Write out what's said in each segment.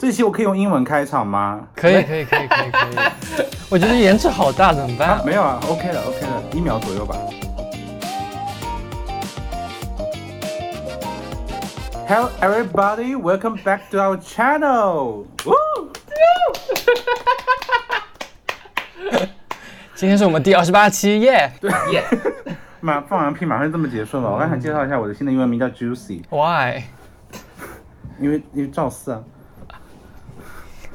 这期我可以用英文开场吗？可以，可以，可以，可以，可以。我觉得延迟好大，怎么办？啊，没有啊，OK 了，OK 了，一秒左右吧。Hello everybody, welcome back to our channel. Woo! 今天是我们第二十八期，耶！对，耶！马放完屁马上这么结束了。我刚想介绍一下我的新的英文名叫 Juicy。Why？因为因为赵四啊。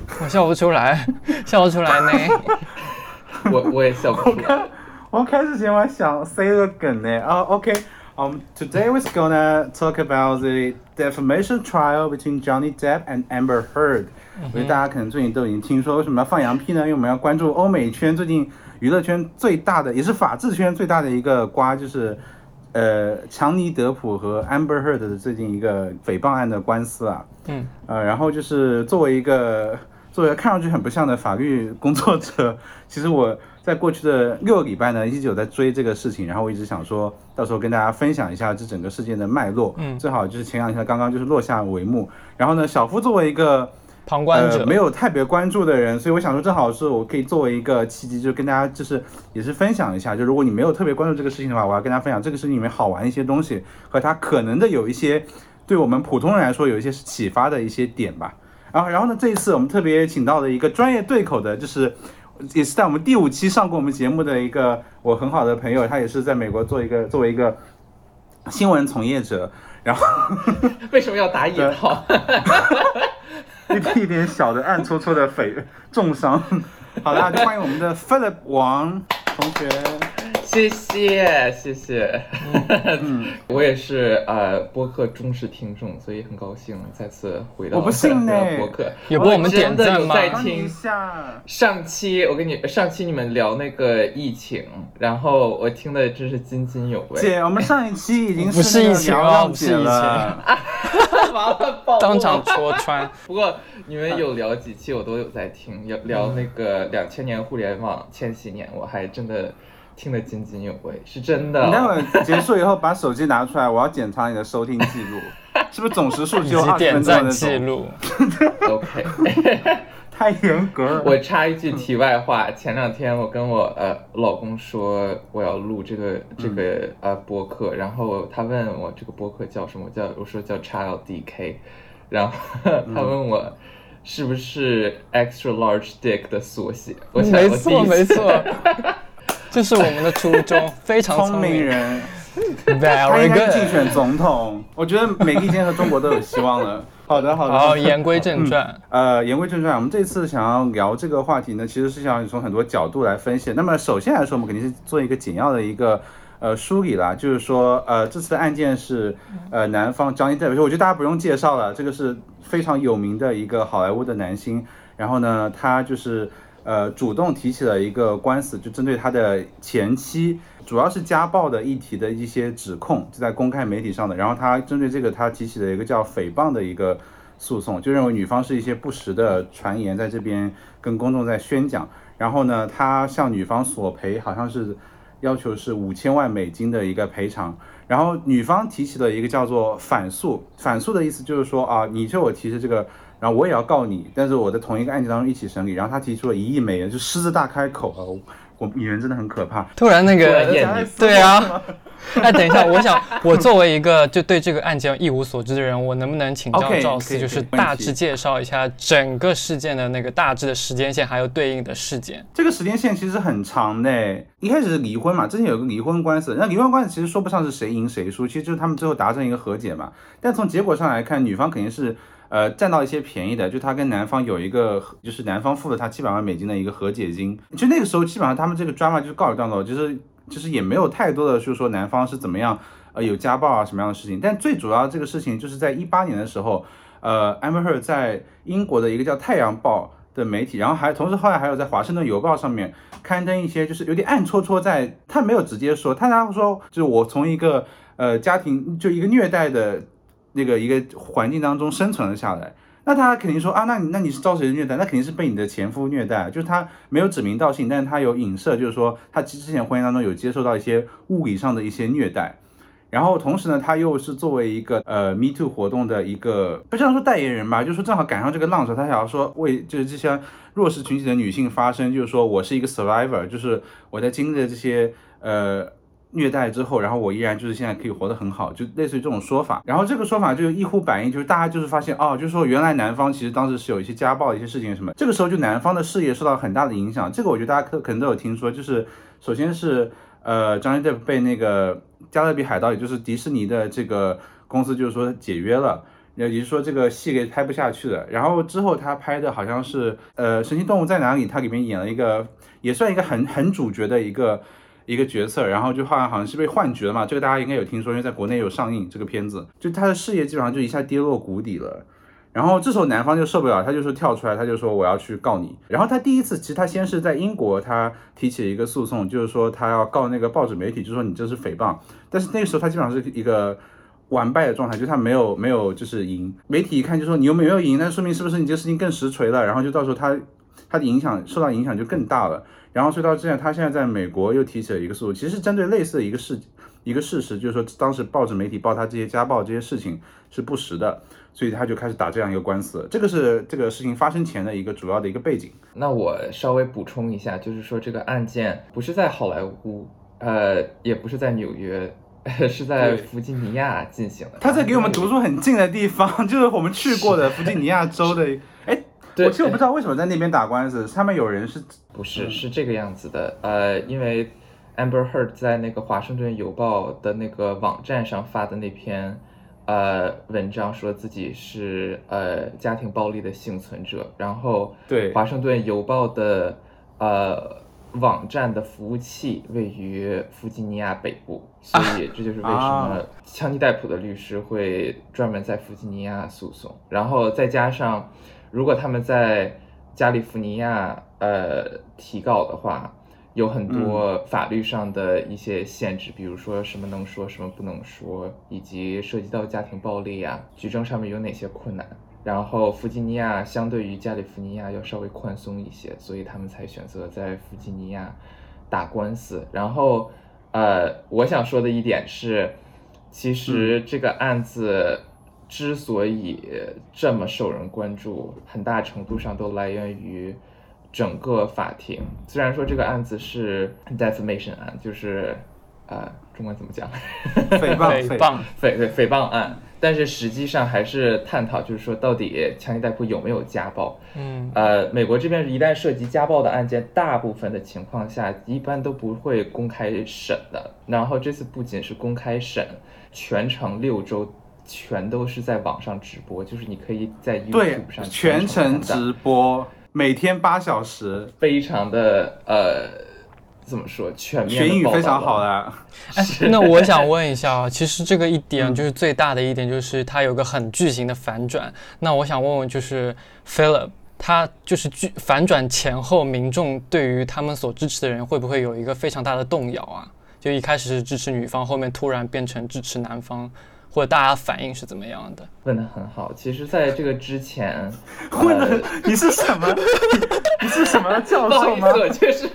我笑不出来，笑不出来呢。我我也笑不出来。我开始前我还想塞个梗呢。啊、oh,，OK。Um, today we're gonna talk about the defamation trial between Johnny Depp and Amber Heard。我觉得大家可能最近都已经听说，为什么要放羊屁呢？因为我们要关注欧美圈最近娱乐圈最大的，也是法制圈最大的一个瓜，就是呃强尼德普和 Amber Heard 的最近一个诽谤案的官司啊。嗯。呃，然后就是作为一个作为看上去很不像的法律工作者，其实我在过去的六个礼拜呢，一直有在追这个事情，然后我一直想说到时候跟大家分享一下这整个事件的脉络。嗯。正好就是前两天刚刚就是落下帷幕，然后呢，小夫作为一个。旁观者、呃、没有特别关注的人，所以我想说，正好是我可以作为一个契机，就跟大家就是也是分享一下，就如果你没有特别关注这个事情的话，我要跟大家分享这个事情里面好玩一些东西和它可能的有一些对我们普通人来说有一些启发的一些点吧。然后，然后呢，这一次我们特别请到了一个专业对口的，就是也是在我们第五期上过我们节目的一个我很好的朋友，他也是在美国做一个作为一个新闻从业者，然后 为什么要打引号？一点一点小的暗戳戳的匪重伤。好啦，就欢迎我们的 Philip 王同学。谢谢谢谢，嗯，我也是呃播客忠实听众，所以很高兴再次回到我不信呢播客，有帮我们点赞吗？在听上期，我跟你上期你们聊那个疫情，然后我听的真是津津有味。姐，我们上一期已经不是疫情了，不是疫情，完了爆当场戳穿。不过你们有聊几期，我都有在听，有聊那个两千年互联网千禧年，我还真的。听得津津有味，是真的。你待会结束以后把手机拿出来，我要检查你的收听记录，是不是总时数只有二十分钟的记录？OK，太严格了。我插一句题外话，前两天我跟我呃老公说我要录这个这个呃播客，然后他问我这个播客叫什么？叫我说叫 Child DK，然后他问我是不是 Extra Large Dick 的缩写？我想没错没错。这是我们的初衷，非常聪明人。他应该竞选总统，我觉得美利坚和中国都有希望了。好的，好的。好，言归正传。嗯、呃，言归正传，我们这次想要聊这个话题呢，其实是想从很多角度来分析。那么首先来说，我们肯定是做一个简要的一个呃梳理啦，就是说呃这次的案件是呃男方 Johnny Depp，我觉得大家不用介绍了，这个是非常有名的一个好莱坞的男星。然后呢，他就是。呃，主动提起了一个官司，就针对他的前妻，主要是家暴的议题的一些指控，就在公开媒体上的。然后他针对这个，他提起了一个叫诽谤的一个诉讼，就认为女方是一些不实的传言在这边跟公众在宣讲。然后呢，他向女方索赔，好像是要求是五千万美金的一个赔偿。然后女方提起了一个叫做反诉，反诉的意思就是说啊，你就我提的这个。然后我也要告你，但是我在同一个案件当中一起审理。然后他提出了一亿美元，就狮子大开口啊！我女人真的很可怕。突然那个，对啊。哎，等一下，我想我作为一个就对这个案件一无所知的人，我能不能请教 赵四，就是大致介绍一下整个事件的那个大致的时间线，还有对应的事件？这个时间线其实很长的。一开始是离婚嘛，之前有个离婚官司，那离婚官司其实说不上是谁赢谁输，其实就是他们最后达成一个和解嘛。但从结果上来看，女方肯定是。呃，占到一些便宜的，就他跟男方有一个，就是男方付了他七百万美金的一个和解金。就那个时候，基本上他们这个 drama 就是告一段落，就是就是也没有太多的，就是说男方是怎么样，呃，有家暴啊什么样的事情。但最主要这个事情就是在一八年的时候，呃，Amber Heard 在英国的一个叫《太阳报》的媒体，然后还同时后来还有在《华盛顿邮报》上面刊登一些，就是有点暗戳戳在，他没有直接说，他然后说，就是我从一个呃家庭就一个虐待的。那个一个环境当中生存了下来，那他肯定说啊，那你那你是遭谁的虐待？那肯定是被你的前夫虐待，就是他没有指名道姓，但是他有影射，就是说他之前婚姻当中有接受到一些物理上的一些虐待。然后同时呢，他又是作为一个呃 Me Too 活动的一个不像说代言人吧，就是说正好赶上这个浪潮，他想要说为就是这些弱势群体的女性发声，就是说我是一个 survivor，就是我在经历了这些呃虐待之后，然后我依然就是现在可以活得很好，就类似于这种说法。然后这个说法就一呼百应，就是大家就是发现哦，就是说原来男方其实当时是有一些家暴的一些事情什么，这个时候就男方的事业受到很大的影响。这个我觉得大家可可能都有听说，就是首先是。呃，张艺谋被那个加勒比海盗，也就是迪士尼的这个公司，就是说解约了，也就是说这个戏给拍不下去了。然后之后他拍的好像是呃《神奇动物在哪里》，他里面演了一个也算一个很很主角的一个一个角色，然后就好像好像是被换角了嘛。这个大家应该有听说，因为在国内有上映这个片子，就他的事业基本上就一下跌落谷底了。然后这时候男方就受不了，他就说跳出来，他就说我要去告你。然后他第一次其实他先是在英国，他提起了一个诉讼，就是说他要告那个报纸媒体，就说你这是诽谤。但是那个时候他基本上是一个完败的状态，就他没有没有就是赢。媒体一看就说你又没有赢，那说明是不是你这个事情更实锤了？然后就到时候他他的影响受到影响就更大了。然后所以到这样，他现在在美国又提起了一个诉讼，其实针对类似的一个事一个事实，就是说当时报纸媒体报他这些家暴这些事情是不实的。所以他就开始打这样一个官司，这个是这个事情发生前的一个主要的一个背景。那我稍微补充一下，就是说这个案件不是在好莱坞，呃，也不是在纽约，是在弗吉尼亚进行的。他在给我们读书很近的地方，就是我们去过的弗吉尼亚州的。哎，我其实我不知道为什么在那边打官司，他们有人是不是是这个样子的？呃，因为 Amber Heard 在那个华盛顿邮报的那个网站上发的那篇。呃，文章说自己是呃家庭暴力的幸存者，然后对华盛顿邮报的呃网站的服务器位于弗吉尼亚北部，所以这就是为什么强尼戴普的律师会专门在弗吉尼亚诉讼，然后再加上如果他们在加利福尼亚呃提告的话。有很多法律上的一些限制，比如说什么能说，什么不能说，以及涉及到家庭暴力啊，举证上面有哪些困难。然后弗吉尼亚相对于加利福尼亚要稍微宽松一些，所以他们才选择在弗吉尼亚打官司。然后，呃，我想说的一点是，其实这个案子之所以这么受人关注，很大程度上都来源于。整个法庭虽然说这个案子是 defamation 案，就是呃，中文怎么讲？诽谤诽谤诽对诽谤案，但是实际上还是探讨，就是说到底强尼戴普有没有家暴？嗯，呃，美国这边一旦涉及家暴的案件，大部分的情况下一般都不会公开审的。然后这次不仅是公开审，全程六周全都是在网上直播，就是你可以在 YouTube 上全程直播。每天八小时，非常的呃，怎么说全面？学语非常好 的。哎，那我想问一下啊，其实这个一点就是最大的一点，就是它有个很巨型的反转。那我想问问，就是 Philip，他就是巨反转前后，民众对于他们所支持的人会不会有一个非常大的动摇啊？就一开始是支持女方，后面突然变成支持男方。或者大家反应是怎么样的？问的很好。其实，在这个之前，问的你是什么？你是什么教授吗？就是，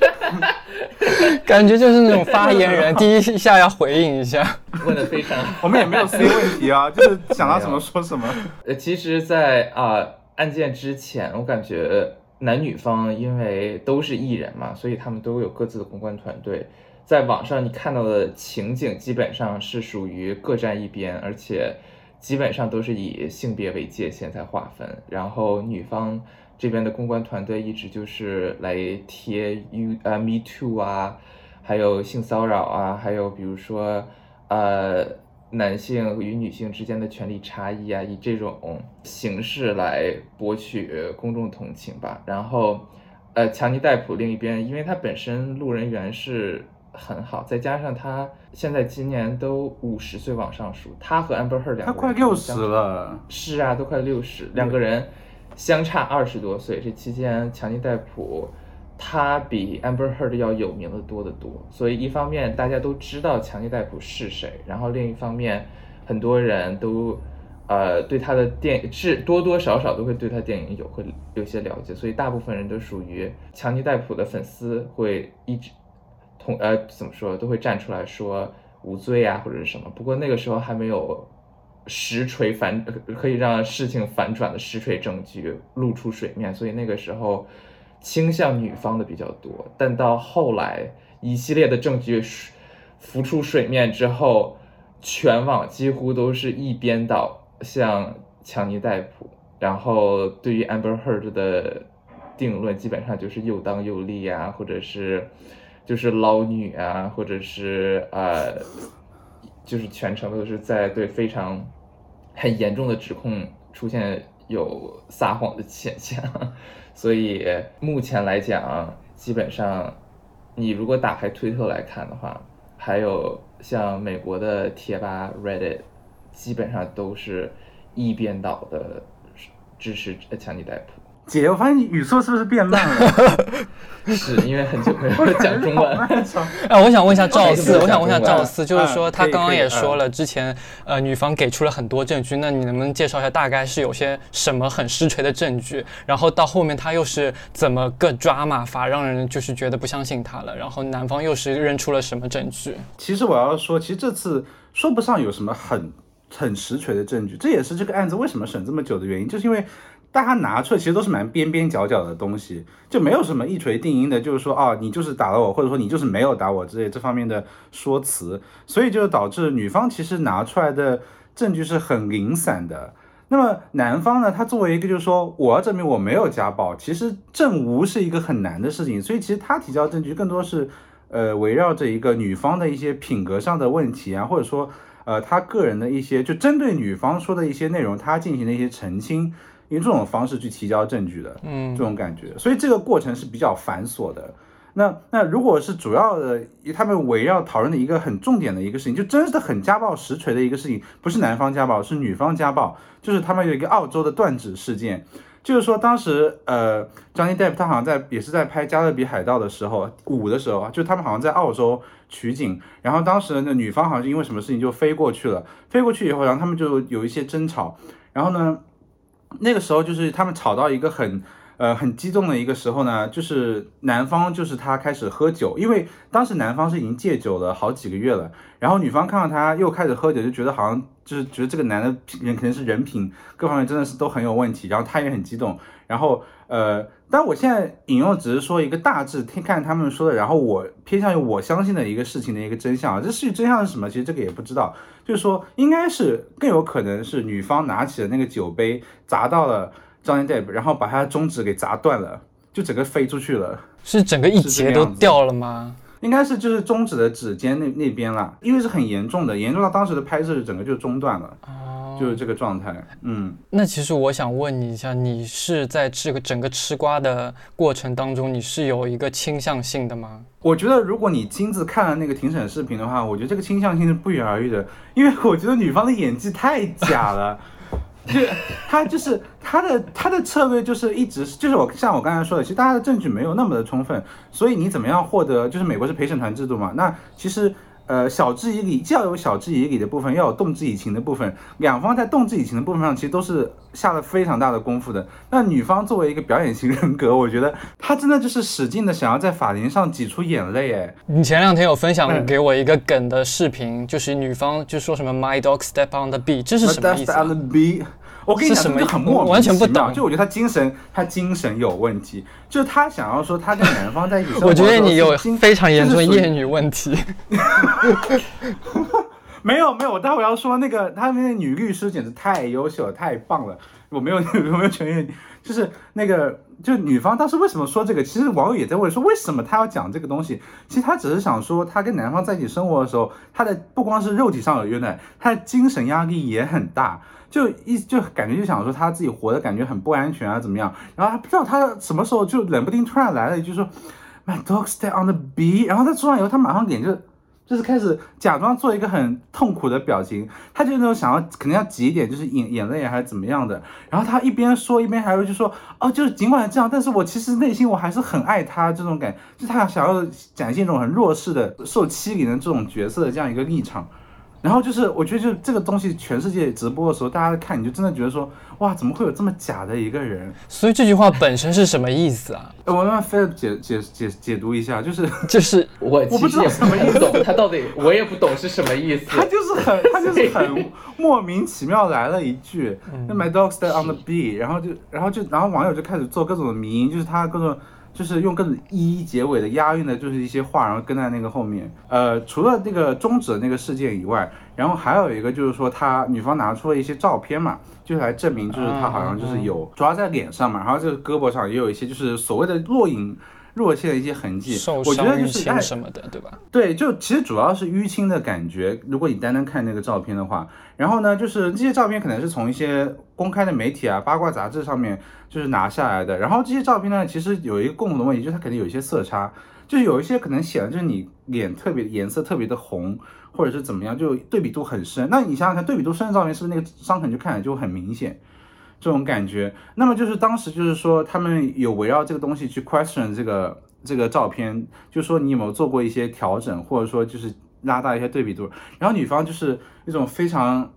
感觉就是那种发言人，第一下要回应一下。问的非常，我们也没有 C 问题啊，就是想到什么说什么。呃，其实，在啊案件之前，我感觉男女方因为都是艺人嘛，所以他们都有各自的公关团队。在网上你看到的情景基本上是属于各站一边，而且基本上都是以性别为界限在划分。然后女方这边的公关团队一直就是来贴 “you 呃 me too” 啊，还有性骚扰啊，还有比如说呃男性与女性之间的权利差异啊，以这种形式来博取公众同情吧。然后呃强尼戴普另一边，因为他本身路人缘是。很好，再加上他现在今年都五十岁往上数，他和 Amber Heard 两个人，他快六十了，是啊，都快六十，两个人相差二十多岁。这期间，强尼戴普他比 Amber Heard 要有名的多得多，所以一方面大家都知道强尼戴普是谁，然后另一方面很多人都呃对他的电影是多多少少都会对他电影有会有些了解，所以大部分人都属于强尼戴普的粉丝，会一直。同呃怎么说都会站出来说，无罪啊或者是什么。不过那个时候还没有实锤反可以让事情反转的实锤证据露出水面，所以那个时候倾向女方的比较多。但到后来一系列的证据浮出水面之后，全网几乎都是一边倒像强尼戴普，然后对于 Amber Heard 的定论基本上就是又当又立啊，或者是就是捞女啊，或者是呃，就是全程都是在对非常很严重的指控出现有撒谎的现象，所以目前来讲，基本上你如果打开推特来看的话，还有像美国的贴吧 Reddit，基本上都是一边倒的支持强尼戴普。姐，我发现你语速是不是变慢了？是因为很久没有讲中文。哎，我想问一下赵四，我想问一下赵四，就是说他刚刚也说了，之前呃女方给出了很多证据，那你能不能介绍一下大概是有些什么很实锤的证据？然后到后面他又是怎么个抓马法，让人就是觉得不相信他了？然后男方又是认出了什么证据？其实我要说，其实这次说不上有什么很很实锤的证据，这也是这个案子为什么审这么久的原因，就是因为。大家拿出来其实都是蛮边边角角的东西，就没有什么一锤定音的，就是说啊，你就是打了我，或者说你就是没有打我之类这方面的说辞，所以就导致女方其实拿出来的证据是很零散的。那么男方呢，他作为一个就是说我要证明我没有家暴，其实证无是一个很难的事情，所以其实他提交证据更多是呃围绕着一个女方的一些品格上的问题啊，或者说呃他个人的一些就针对女方说的一些内容，他进行的一些澄清。用这种方式去提交证据的，嗯，这种感觉，所以这个过程是比较繁琐的。那那如果是主要的，他们围绕讨论的一个很重点的一个事情，就真的很家暴实锤的一个事情，不是男方家暴，是女方家暴，就是他们有一个澳洲的断指事件，就是说当时呃，Johnny Depp 他好像在也是在拍《加勒比海盗》的时候五的时候啊，就他们好像在澳洲取景，然后当时那女方好像是因为什么事情就飞过去了，飞过去以后，然后他们就有一些争吵，然后呢。那个时候就是他们吵到一个很呃很激动的一个时候呢，就是男方就是他开始喝酒，因为当时男方是已经戒酒了好几个月了，然后女方看到他又开始喝酒，就觉得好像就是觉得这个男的人肯定是人品各方面真的是都很有问题，然后他也很激动，然后呃，但我现在引用只是说一个大致听看他们说的，然后我偏向于我相信的一个事情的一个真相啊，这事情真相是什么？其实这个也不知道。就是说，应该是更有可能是女方拿起了那个酒杯砸到了 Johnny Depp，然后把他的中指给砸断了，就整个飞出去了。是整个一节都掉了吗？应该是就是中指的指尖那那边啦，因为是很严重的，严重到当时的拍摄整个就中断了。哦就是这个状态，嗯，那其实我想问你一下，你是在这个整个吃瓜的过程当中，你是有一个倾向性的吗？我觉得如果你亲自看了那个庭审视频的话，我觉得这个倾向性是不言而喻的，因为我觉得女方的演技太假了，就 他就是他的他的策略就是一直就是我像我刚才说的，其实大家的证据没有那么的充分，所以你怎么样获得就是美国是陪审团制度嘛，那其实。呃，晓之以理，既要有晓之以理的部分，要有动之以情的部分。两方在动之以情的部分上，其实都是下了非常大的功夫的。那女方作为一个表演型人格，我觉得她真的就是使劲的想要在法庭上挤出眼泪。哎，你前两天有分享给我一个梗的视频，就是女方就说什么 “My dog step on the bee”，这是什么意思？我跟你讲，就很莫名其妙。就我觉得他精神，他精神有问题。就是他想要说他跟男方在一起 我觉得你有非常严重的厌女问题。没有没有，我待会要说那个他们那女律师简直太优秀了，太棒了。我没有我没有全愿，就是那个就女方当时为什么说这个？其实网友也在问说，为什么她要讲这个东西？其实她只是想说，她跟男方在一起生活的时候，她的不光是肉体上有虐待，她的精神压力也很大。就一就感觉就想说他自己活的感觉很不安全啊，怎么样？然后他不知道他什么时候就冷不丁突然来了一句说，My dog stay on the bee。然后他说完以后，他马上脸就就是开始假装做一个很痛苦的表情，他就那种想要肯定要挤一点就是眼眼泪还是怎么样的。然后他一边说一边还会就说，哦，就是尽管这样，但是我其实内心我还是很爱他这种感，就他想要展现一种很弱势的受欺凌的这种角色的这样一个立场。然后就是，我觉得就这个东西，全世界直播的时候，大家看你就真的觉得说，哇，怎么会有这么假的一个人？所以这句话本身是什么意思啊？我慢慢飞解解解解读一下，就是就是我我不知道什么意思，他到底我也不懂是什么意思。他就是很他就是很莫名其妙来了一句，那 My dog stay on the bee，然后就然后就然后网友就开始做各种的迷，就是他各种。就是用各种一结尾的押韵的，就是一些话，然后跟在那个后面。呃，除了那个终止的那个事件以外，然后还有一个就是说，他女方拿出了一些照片嘛，就是来证明，就是他好像就是有主要在脸上嘛，然后这个胳膊上也有一些就是所谓的若隐若现的一些痕迹。我觉得就是什么的，对吧？对，就其实主要是淤青的感觉。如果你单单看那个照片的话，然后呢，就是这些照片可能是从一些公开的媒体啊、八卦杂志上面。就是拿下来的，然后这些照片呢，其实有一个共同的问题，就是它肯定有一些色差，就是有一些可能显得就是你脸特别颜色特别的红，或者是怎么样，就对比度很深。那你想想看，对比度深的照片是不是那个伤痕就看起来就很明显，这种感觉？那么就是当时就是说他们有围绕这个东西去 question 这个这个照片，就说你有没有做过一些调整，或者说就是拉大一些对比度？然后女方就是一种非常。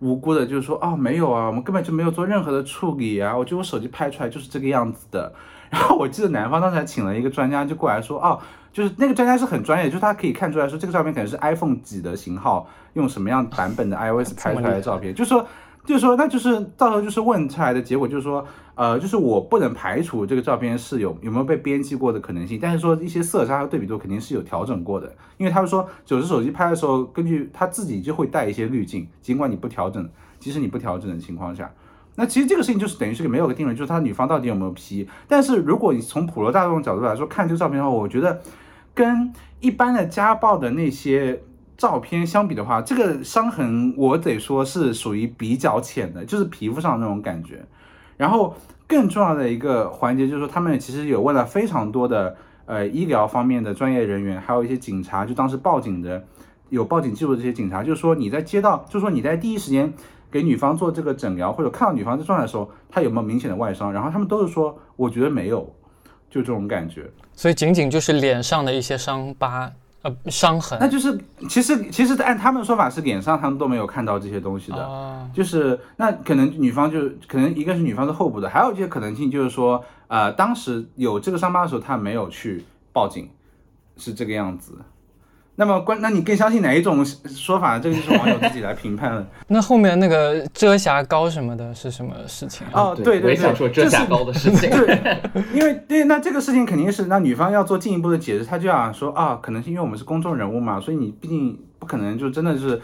无辜的，就是说啊，没有啊，我们根本就没有做任何的处理啊，我觉得我手机拍出来就是这个样子的。然 后我记得男方当时还请了一个专家就过来说，哦，就是那个专家是很专业，就是他可以看出来说这个照片可能是 iPhone 几的型号，用什么样版本的 iOS 拍出来的照片，就是说。就是说，那就是到时候就是问出来的结果，就是说，呃，就是我不能排除这个照片是有有没有被编辑过的可能性，但是说一些色差和对比度肯定是有调整过的，因为他们说，九十手机拍的时候，根据他自己就会带一些滤镜，尽管你不调整，即使你不调整的情况下，那其实这个事情就是等于是个没有个定论，就是他女方到底有没有 P。但是如果你从普罗大众角度来说看这个照片的话，我觉得跟一般的家暴的那些。照片相比的话，这个伤痕我得说是属于比较浅的，就是皮肤上那种感觉。然后更重要的一个环节就是说，他们其实有问了非常多的呃医疗方面的专业人员，还有一些警察，就当时报警的有报警记录的这些警察，就是说你在接到，就是说你在第一时间给女方做这个诊疗或者看到女方这状态的时候，她有没有明显的外伤？然后他们都是说，我觉得没有，就这种感觉。所以仅仅就是脸上的一些伤疤。呃，伤痕，那就是其实其实按他们的说法是脸上他们都没有看到这些东西的，就是那可能女方就可能一个是女方是后补的，还有一些可能性就是说，呃，当时有这个伤疤的时候他没有去报警，是这个样子。那么关，那你更相信哪一种说法？这个就是网友自己来评判了。那后面那个遮瑕膏什么的是什么事情啊？哦，对对对，想说遮瑕膏的事情。对，因为对，那这个事情肯定是那女方要做进一步的解释，她就想说啊，可能是因为我们是公众人物嘛，所以你毕竟不可能就真的是，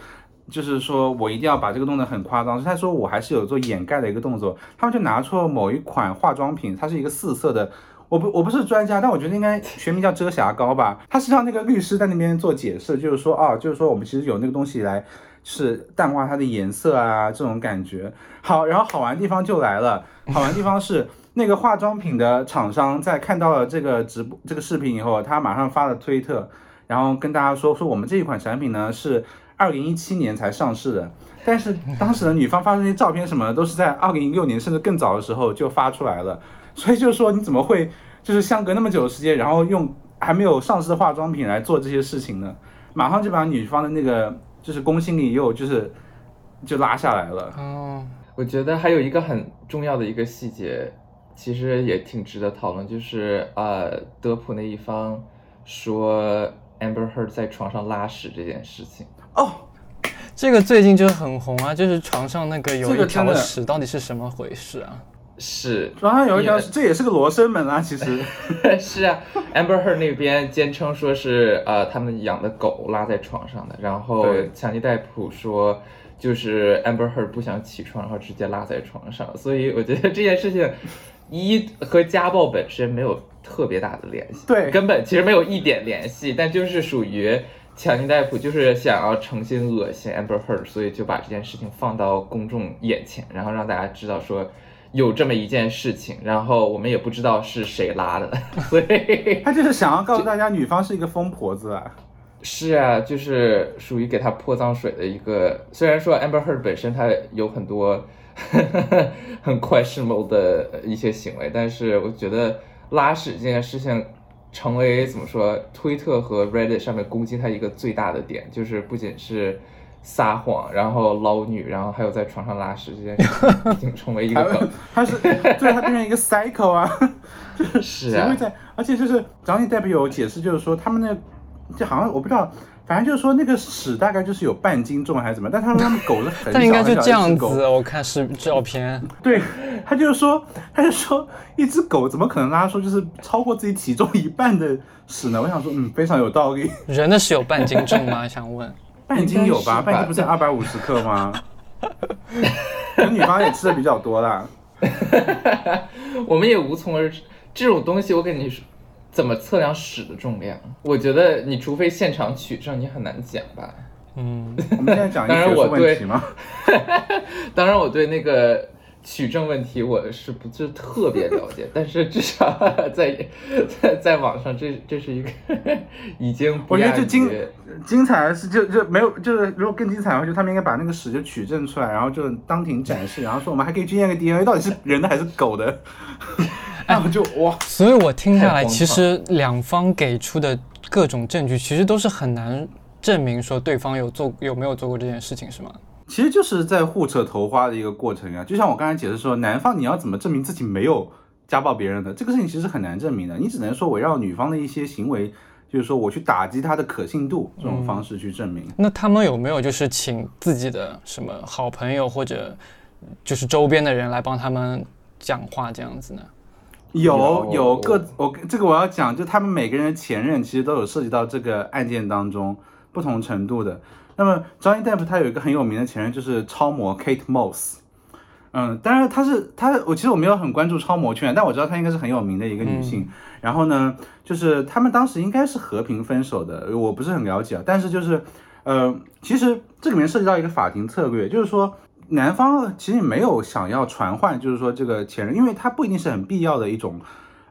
就是说我一定要把这个弄得很夸张。他说我还是有做掩盖的一个动作。他们就拿出了某一款化妆品，它是一个四色的。我不我不是专家，但我觉得应该学名叫遮瑕膏吧。他是让那个律师在那边做解释，就是说啊，就是说我们其实有那个东西来是淡化它的颜色啊，这种感觉。好，然后好玩地方就来了，好玩地方是 那个化妆品的厂商在看到了这个直播这个视频以后，他马上发了推特，然后跟大家说说我们这一款产品呢是二零一七年才上市的，但是当时的女方发的那些照片什么的都是在二零一六年甚至更早的时候就发出来了。所以就是说，你怎么会就是相隔那么久的时间，然后用还没有上市的化妆品来做这些事情呢？马上就把女方的那个就是公信力又就是就拉下来了。哦，我觉得还有一个很重要的一个细节，其实也挺值得讨论，就是呃，德普那一方说 Amber Heard 在床上拉屎这件事情。哦，这个最近就很红啊，就是床上那个有一条屎，到底是什么回事啊？是，床上有一条，这也是个罗生门啊，其实是啊。Amber Heard 那边坚称说是呃他们养的狗拉在床上的，然后强尼戴普说就是 Amber Heard 不想起床，然后直接拉在床上。所以我觉得这件事情一和家暴本身没有特别大的联系，对，根本其实没有一点联系，但就是属于强尼戴普就是想要诚心恶心 Amber Heard，所以就把这件事情放到公众眼前，然后让大家知道说。有这么一件事情，然后我们也不知道是谁拉的，所以 他就是想要告诉大家，女方是一个疯婆子啊。是啊，就是属于给他泼脏水的一个。虽然说 Amber Heard 本身她有很多 很 questionable 的一些行为，但是我觉得拉屎这件事情成为怎么说，推特和 Reddit 上面攻击他一个最大的点，就是不仅是。撒谎，然后捞女，然后还有在床上拉屎这件事 已经成为一个梗。他是对他变成一个 cycle 啊，是啊，会在，而且就是 Johnny Depp 有解释，就是说他们那就好像我不知道。反正就是说那个屎大概就是有半斤重还是怎么，但他说他们狗是很小 应该就这样子，我看是照片。对，他就是说，他就说一只狗怎么可能拉出就是超过自己体重一半的屎呢？我想说，嗯，非常有道理。人的屎有半斤重吗？想问。半斤有吧？半斤不是二百五十克吗？我女方也吃的比较多啦。我们也无从而知这种东西，我跟你说。怎么测量屎的重量？我觉得你除非现场取证，你很难讲吧。嗯，我们现在讲一个学术问题吗？当然，我对那个取证问题我是不是特别了解，但是至少 在在在网上，这这是一个 已经我觉得就精精彩的是就就没有就是如果更精彩的话，就他们应该把那个屎就取证出来，然后就当庭展示，然后说我们还可以去验个 DNA，到底是人的还是狗的。那我就哇！所以我听下来，其实两方给出的各种证据，其实都是很难证明说对方有做有没有做过这件事情，是吗？其实就是在互扯头花的一个过程呀。就像我刚才解释说，男方你要怎么证明自己没有家暴别人的这个事情，其实很难证明的。你只能说围绕女方的一些行为，就是说我去打击她的可信度这种方式去证明。那他们有没有就是请自己的什么好朋友或者就是周边的人来帮他们讲话这样子呢？有有各我这个我要讲，就他们每个人的前任其实都有涉及到这个案件当中不同程度的。那么 Johnny Depp 他有一个很有名的前任就是超模 Kate Moss，嗯，当然他是他我其实我没有很关注超模圈，但我知道她应该是很有名的一个女性。然后呢，就是他们当时应该是和平分手的，我不是很了解，但是就是呃，其实这里面涉及到一个法庭策略，就是说。男方其实没有想要传唤，就是说这个前任，因为他不一定是很必要的一种，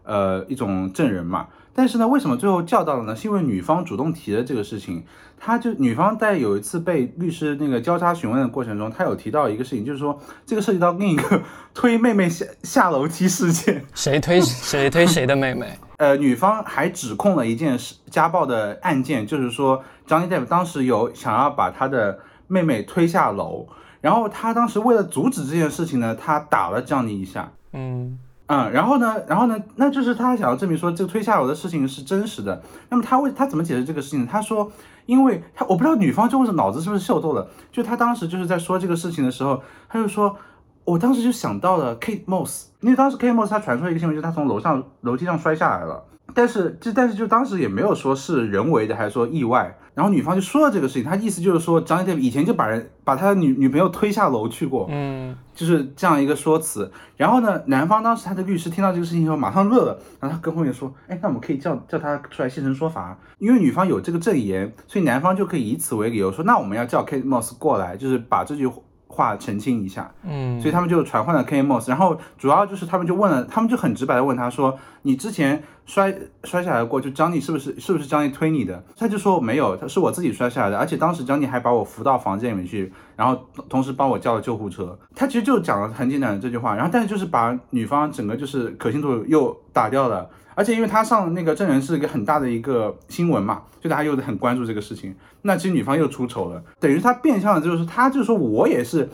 呃，一种证人嘛。但是呢，为什么最后叫到了呢？是因为女方主动提的这个事情。她就女方在有一次被律师那个交叉询问的过程中，她有提到一个事情，就是说这个涉及到另一个推妹妹下下楼梯事件。谁推谁推谁的妹妹？呃，女方还指控了一件事家暴的案件，就是说张 Depp 当时有想要把他的妹妹推下楼。然后他当时为了阻止这件事情呢，他打了张妮一下，嗯嗯，然后呢，然后呢，那就是他想要证明说这个推下楼的事情是真实的。那么他为他怎么解释这个事情？他说，因为他我不知道女方就是脑子是不是秀逗了，就他当时就是在说这个事情的时候，他就说，我当时就想到了 Kate Moss，因为当时 Kate Moss 他传出一个新闻，就是他从楼上楼梯上摔下来了。但是就但是就当时也没有说是人为的还是说意外，然后女方就说了这个事情，她意思就是说张 Depp 以前就把人把他的女女朋友推下楼去过，嗯，就是这样一个说辞。然后呢，男方当时他的律师听到这个事情以后马上乐了，然后他跟后面说，哎，那我们可以叫叫他出来现身说法，因为女方有这个证言，所以男方就可以以此为理由说，那我们要叫 Kate Moss 过来，就是把这句。话澄清一下，嗯，所以他们就传唤了 K Moss，然后主要就是他们就问了，他们就很直白的问他说，你之前摔摔下来过，就张 y 是不是是不是张 y 推你的？他就说没有，他是我自己摔下来的，而且当时张 y 还把我扶到房间里面去，然后同时帮我叫了救护车。他其实就讲了很简单的这句话，然后但是就是把女方整个就是可信度又打掉了。而且因为他上那个证人是一个很大的一个新闻嘛，就大家又很关注这个事情，那其实女方又出丑了，等于他变相的就是他就说我也是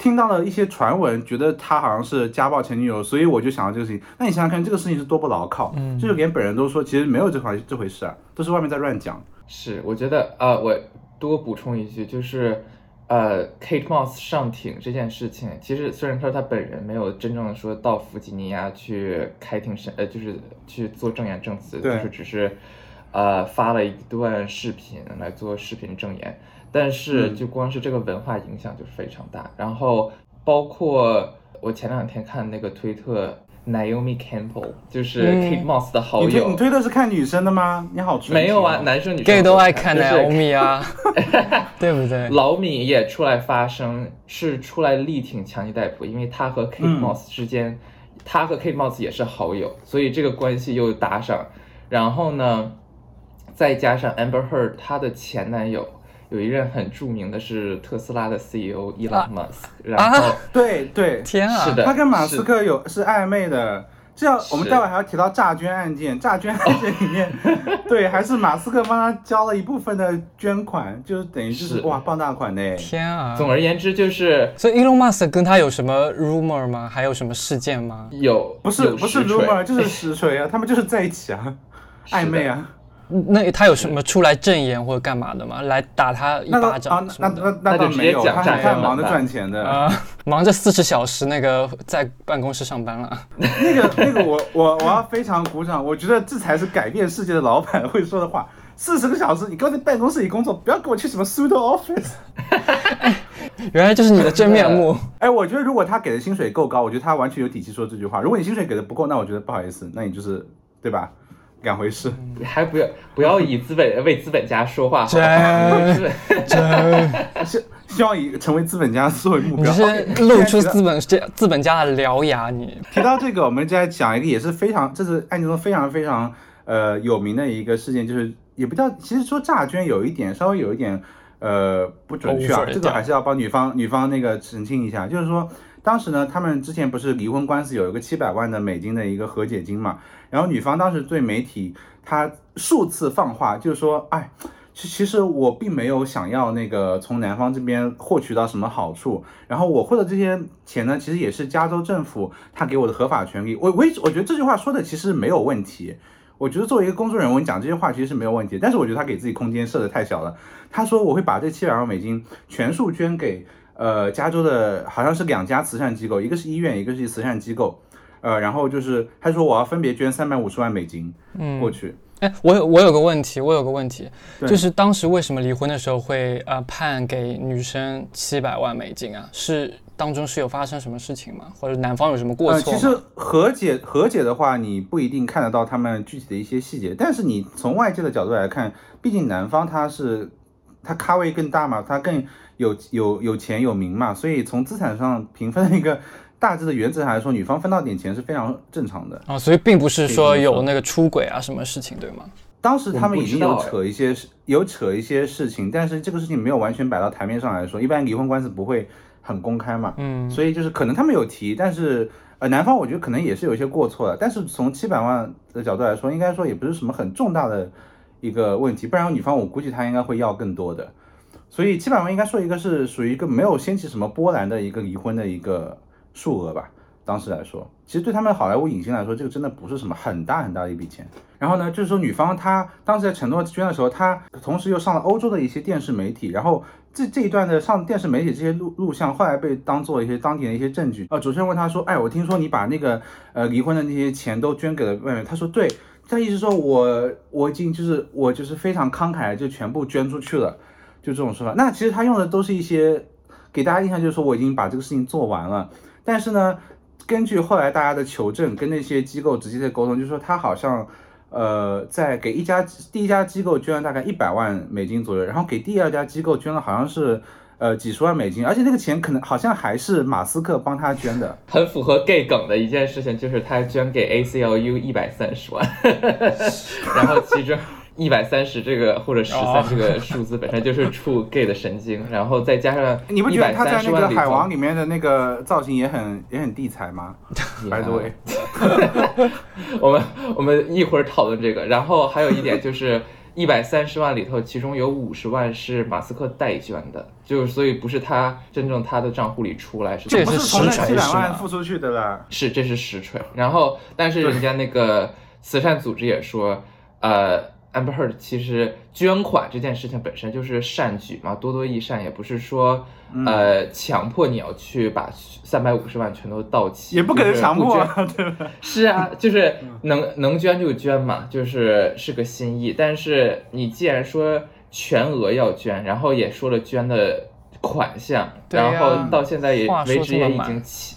听到了一些传闻，觉得他好像是家暴前女友，所以我就想到这个事情。那你想想看，这个事情是多不牢靠，嗯，就是连本人都说其实没有这回这回事啊，都是外面在乱讲。是，我觉得呃，我多补充一句，就是。呃，Kate Moss 上庭这件事情，其实虽然说他本人没有真正的说到弗吉尼亚去开庭审，呃，就是去做证言证词，就是只是，呃，发了一段视频来做视频证言，但是就光是这个文化影响就是非常大，然后包括我前两天看那个推特。Naomi Campbell 就是 Kate Moss 的好友。你推特是看女生的吗？你好，没有啊，男生女生 gay 都爱看 Naomi 啊，对不对？老米也出来发声，是出来力挺强尼戴普，因为他和 Kate Moss 之间，他和 Kate Moss 也是好友，所以这个关系又搭上。然后呢，再加上 Amber Heard 她的前男友。有一任很著名的是特斯拉的 CEO 伊朗马斯克，然后 对对，天啊，是的，他跟马斯克有是暧昧的，这要我们待会还要提到诈捐案件，诈捐案件里面，对，还是马斯克帮他交了一部分的捐款，就是等于就是哇，傍大款呢。天啊！总而言之就是，所以 Elon Musk 跟他有什么 rumor 吗？还有什么事件吗？有，不是不是 rumor，就是实锤啊，他们就是在一起啊，暧昧啊。那他有什么出来证言或者干嘛的吗？来打他一巴掌什么的？那那那倒没有，他很忙着赚钱的啊，忙着四十小时那个在办公室上班了。那个那个我我我要非常鼓掌，我觉得这才是改变世界的老板会说的话。四十个小时，你给我在办公室里工作，不要给我去什么 pseudo office。原来这是你的真面目。哎，我觉得如果他给的薪水够高，我觉得他完全有底气说这句话。如果你薪水给的不够，那我觉得不好意思，那你就是对吧？两回事，还不要不要以资本为资本家说话，真真。希 希望以成为资本家思维目标，你是露出资本家资本家的獠牙。你。提到这个，我们再讲一个也是非常，这是案件中非常非常呃有名的一个事件，就是也不叫，其实说诈捐有一点稍微有一点呃不准确啊，这个还是要帮女方女方那个澄清一下，就是说。当时呢，他们之前不是离婚官司有一个七百万的美金的一个和解金嘛？然后女方当时对媒体，她数次放话，就是说，哎，其其实我并没有想要那个从男方这边获取到什么好处，然后我获得这些钱呢，其实也是加州政府他给我的合法权利。我我我觉得这句话说的其实没有问题，我觉得作为一个公众人物，你讲这些话其实是没有问题。但是我觉得他给自己空间设的太小了。他说我会把这七百万美金全数捐给。呃，加州的好像是两家慈善机构，一个是医院，一个是慈善机构。呃，然后就是他说我要分别捐三百五十万美金过去。哎，我有我有个问题，我有个问题，就是当时为什么离婚的时候会呃判给女生七百万美金啊？是当中是有发生什么事情吗？或者男方有什么过错？其实和解和解的话，你不一定看得到他们具体的一些细节，但是你从外界的角度来看，毕竟男方他是他咖位更大嘛，他更。有有有钱有名嘛，所以从资产上平分的一个大致的原则上来说，女方分到点钱是非常正常的啊。所以并不是说有那个出轨啊什么事情，对吗？当时他们已经有扯一些有扯一些事情，但是这个事情没有完全摆到台面上来说。一般离婚官司不会很公开嘛，嗯，所以就是可能他们有提，但是呃男方我觉得可能也是有一些过错的。但是从七百万的角度来说，应该说也不是什么很重大的一个问题，不然女方我估计她应该会要更多的。所以七百万应该说一个是属于一个没有掀起什么波澜的一个离婚的一个数额吧。当时来说，其实对他们好莱坞影星来说，这个真的不是什么很大很大的一笔钱。然后呢，就是说女方她当时在承诺捐的时候，她同时又上了欧洲的一些电视媒体。然后这这一段的上电视媒体这些录录像，后来被当做一些当地的一些证据。呃，主持人问她说：“哎，我听说你把那个呃离婚的那些钱都捐给了外面。”她说：“对。”她意思说我我已经就是我就是非常慷慨，就全部捐出去了。就这种说法，那其实他用的都是一些给大家印象，就是说我已经把这个事情做完了。但是呢，根据后来大家的求证，跟那些机构直接的沟通，就是说他好像呃在给一家第一家机构捐了大概一百万美金左右，然后给第二家机构捐了好像是呃几十万美金，而且那个钱可能好像还是马斯克帮他捐的。很符合 gay 梗的一件事情就是他捐给 ACLU 一百三十万，然后其中。一百三十这个或者十三这个数字本身就是触 gay 的神经，然后再加上你不觉得他在那个海王里面的那个造型也很也很地才吗 way，我们我们一会儿讨论这个。然后还有一点就是一百三十万里头，其中有五十万是马斯克代捐的，就是所以不是他真正他的账户里出来，是这是实锤七百万付出去的啦。是这是实锤。然后但是人家那个慈善组织也说，呃。Amber Heard 其实捐款这件事情本身就是善举嘛，多多益善，也不是说呃强迫你要去把三百五十万全都到齐，也不可能强迫，对吧？是啊，就是能能捐就捐嘛，就是是个心意。但是你既然说全额要捐，然后也说了捐的款项，然后到现在也为止也已经七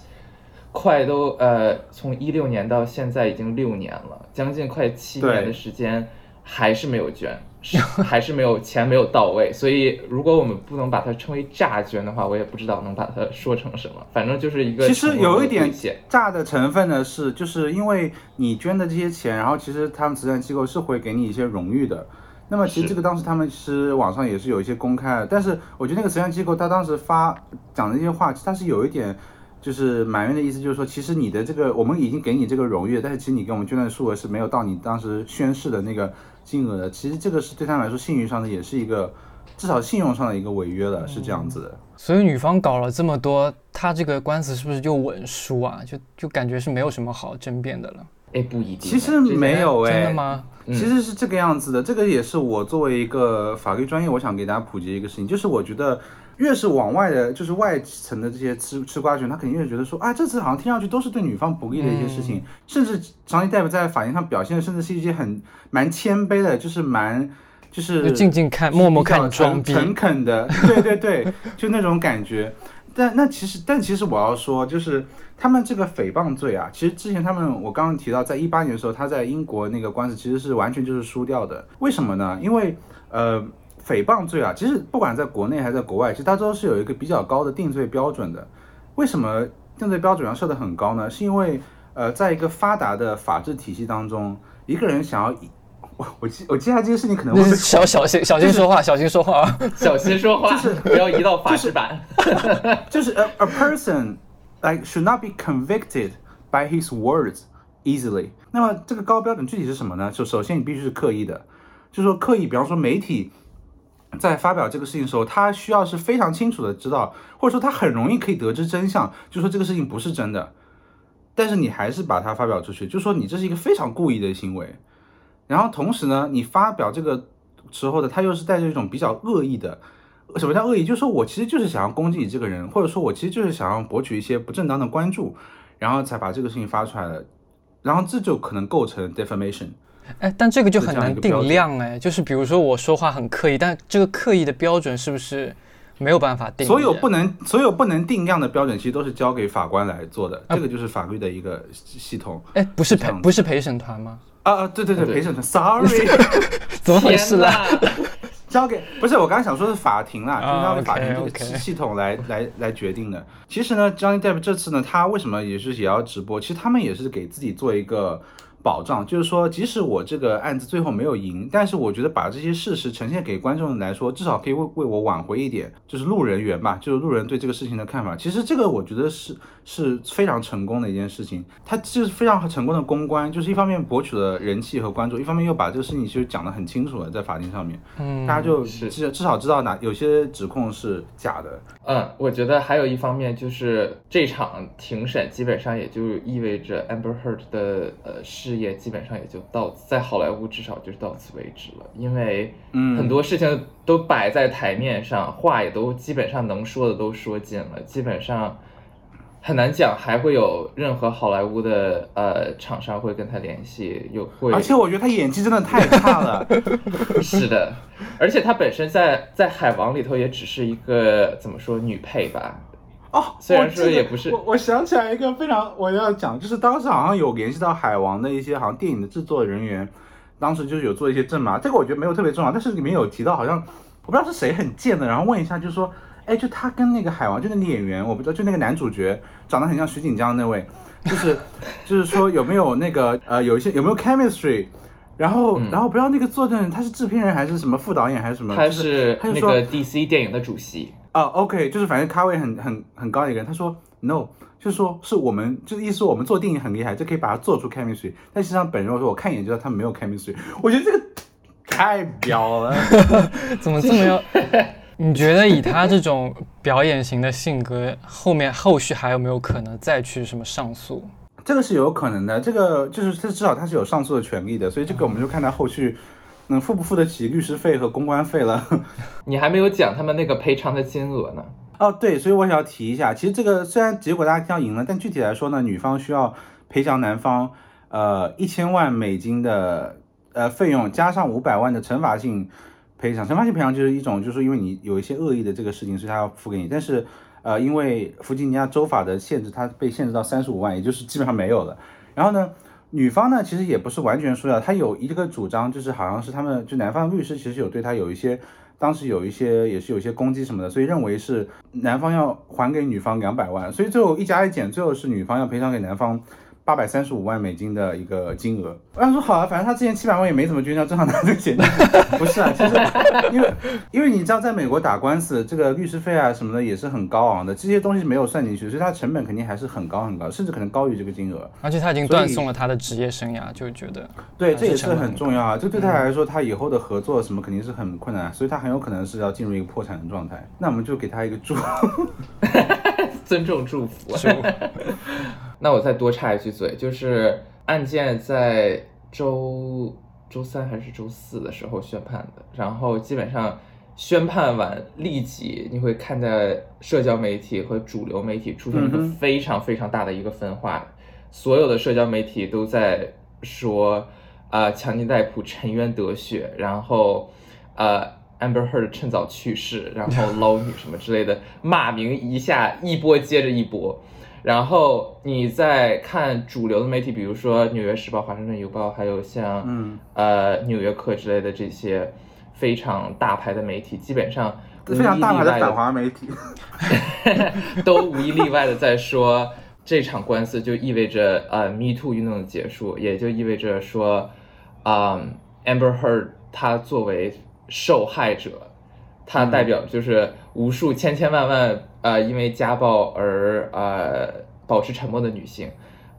快都呃从一六年到现在已经六年了，将近快七年的时间。还是没有捐，还是没有钱没有到位，所以如果我们不能把它称为诈捐的话，我也不知道能把它说成什么。反正就是一个其实有一点诈的成分呢，是就是因为你捐的这些钱，然后其实他们慈善机构是会给你一些荣誉的。那么其实这个当时他们是网上也是有一些公开的，但是我觉得那个慈善机构他当时发讲的那些话，他是有一点就是埋怨的意思就是说，其实你的这个我们已经给你这个荣誉，但是其实你给我们捐的数额是没有到你当时宣誓的那个金额的。其实这个是对他来说信誉上的也是一个，至少信用上的一个违约了，是这样子的。所以女方搞了这么多，他这个官司是不是就稳输啊？就就感觉是没有什么好争辩的了。哎，不一定。其实没有哎，真的吗？其实是这个样子的。这个也是我作为一个法律专业，我想给大家普及一个事情，就是我觉得。越是往外的，就是外层的这些吃吃瓜群，他肯定越觉得说，啊，这次好像听上去都是对女方不利的一些事情，甚至张一大夫在法庭上表现的，甚至是一些很蛮谦卑的，就是蛮就是静静看，默默看，装逼，诚恳的，对对对，就那种感觉。但那其实，但其实我要说，就是他们这个诽谤罪啊，其实之前他们我刚刚提到，在一八年的时候，他在英国那个官司其实是完全就是输掉的。为什么呢？因为呃。诽谤罪啊，其实不管在国内还是在国外，其实大家都是有一个比较高的定罪标准的。为什么定罪标准要设得很高呢？是因为呃，在一个发达的法治体系当中，一个人想要我我记我接下来这件事情可能会小小心小心说话，小心说话，小心说话，就是不要移到法制版。就是 a a person like should not be convicted by his words easily。那么这个高标准具体是什么呢？就首先你必须是刻意的，就是说刻意，比方说媒体。在发表这个事情的时候，他需要是非常清楚的知道，或者说他很容易可以得知真相，就说这个事情不是真的，但是你还是把它发表出去，就说你这是一个非常故意的行为。然后同时呢，你发表这个时候的他又是带着一种比较恶意的，什么叫恶意？就是说我其实就是想要攻击你这个人，或者说我其实就是想要博取一些不正当的关注，然后才把这个事情发出来的，然后这就可能构成 defamation。哎，但这个就很难定量哎，就是比如说我说话很刻意，但这个刻意的标准是不是没有办法定？所有不能所有不能定量的标准，其实都是交给法官来做的，这个就是法律的一个系统。哎，不是陪不是陪审团吗？啊啊，对对对，陪审团，sorry，怎么回事啦？交给不是我刚才想说是法庭啦，就是交给法庭这个系统来来来决定的。其实呢，Johnny Depp 这次呢，他为什么也是也要直播？其实他们也是给自己做一个。保障就是说，即使我这个案子最后没有赢，但是我觉得把这些事实呈现给观众来说，至少可以为为我挽回一点，就是路人缘吧，就是路人对这个事情的看法。其实这个我觉得是是非常成功的一件事情，它就是非常成功的公关，就是一方面博取了人气和关注，一方面又把这个事情其实讲得很清楚了，在法庭上面，嗯，大家就至至少知道哪有些指控是假的。嗯，我觉得还有一方面就是这场庭审基本上也就意味着 Amber Heard 的呃事。事业基本上也就到在好莱坞至少就是到此为止了，因为很多事情都摆在台面上，话也都基本上能说的都说尽了，基本上很难讲还会有任何好莱坞的呃厂商会跟他联系，有会。而且我觉得他演技真的太差了。是的，而且他本身在在海王里头也只是一个怎么说女配吧。哦，虽然说也不是，我我想起来一个非常我要讲，就是当时好像有联系到海王的一些好像电影的制作人员，当时就是有做一些证嘛，这个我觉得没有特别重要，但是里面有提到好像我不知道是谁很贱的，然后问一下就是说，哎，就他跟那个海王就那个演员，我不知道就那个男主角长得很像徐锦江那位，就是就是说有没有那个呃有一些有没有 chemistry，然后然后不知道那个作证他是制片人还是什么副导演还是什么，他是那个 DC 电影的主席。啊，OK，就是反正咖位很很很高的一个人，他说 No，就是说是我们，就是意思说我们做电影很厉害，就可以把它做出 chemistry。但实际上本人我说我看一眼就知道他没有 chemistry。我觉得这个太 彪 了，怎么这么要？你觉得以他这种表演型的性格，后面后续还有没有可能再去什么上诉？这个是有可能的，这个就是这至少他是有上诉的权利的，所以这个我们就看他后续。能付不付得起律师费和公关费了？你还没有讲他们那个赔偿的金额呢。哦，对，所以我想要提一下，其实这个虽然结果大家听到赢了，但具体来说呢，女方需要赔偿男方呃一千万美金的呃费用，加上五百万的惩罚性赔偿。惩罚性赔偿就是一种，就是因为你有一些恶意的这个事情，所以他要付给你。但是呃，因为弗吉尼亚州法的限制，它被限制到三十五万，也就是基本上没有了。然后呢？女方呢，其实也不是完全输掉，她有一个主张，就是好像是他们就男方律师其实有对她有一些，当时有一些也是有一些攻击什么的，所以认为是男方要还给女方两百万，所以最后一加一减，最后是女方要赔偿给男方八百三十五万美金的一个金额。我想说好啊，反正他之前七百万也没怎么捐掉，正好拿这个钱。不是啊，其实因为因为你知道，在美国打官司，这个律师费啊什么的也是很高昂的，这些东西没有算进去，所以它成本肯定还是很高很高，甚至可能高于这个金额。而且他已经断送了他的职业生涯，就觉得对，这也是很重要啊。这对他来说，他以后的合作什么肯定是很困难，所以他很有可能是要进入一个破产的状态。那我们就给他一个祝，尊重祝福。那我再多插一句嘴，就是案件在周周三还是周四的时候宣判的，然后基本上宣判完立即你会看在社交媒体和主流媒体出现一个非常非常大的一个分化，所有的社交媒体都在说啊强尼戴普沉冤得雪，然后呃 Amber Heard 趁早去世，然后 捞女什么之类的骂名一下一波接着一波。然后你再看主流的媒体，比如说《纽约时报》《华盛顿邮报》，还有像嗯呃《纽约客》之类的这些非常大牌的媒体，基本上非常大牌的反华媒体，都无一例外的在说这场官司就意味着呃 Me Too 运动的结束，也就意味着说啊 Amber Heard 她作为受害者，它代表就是无数千千万万。呃，因为家暴而呃保持沉默的女性，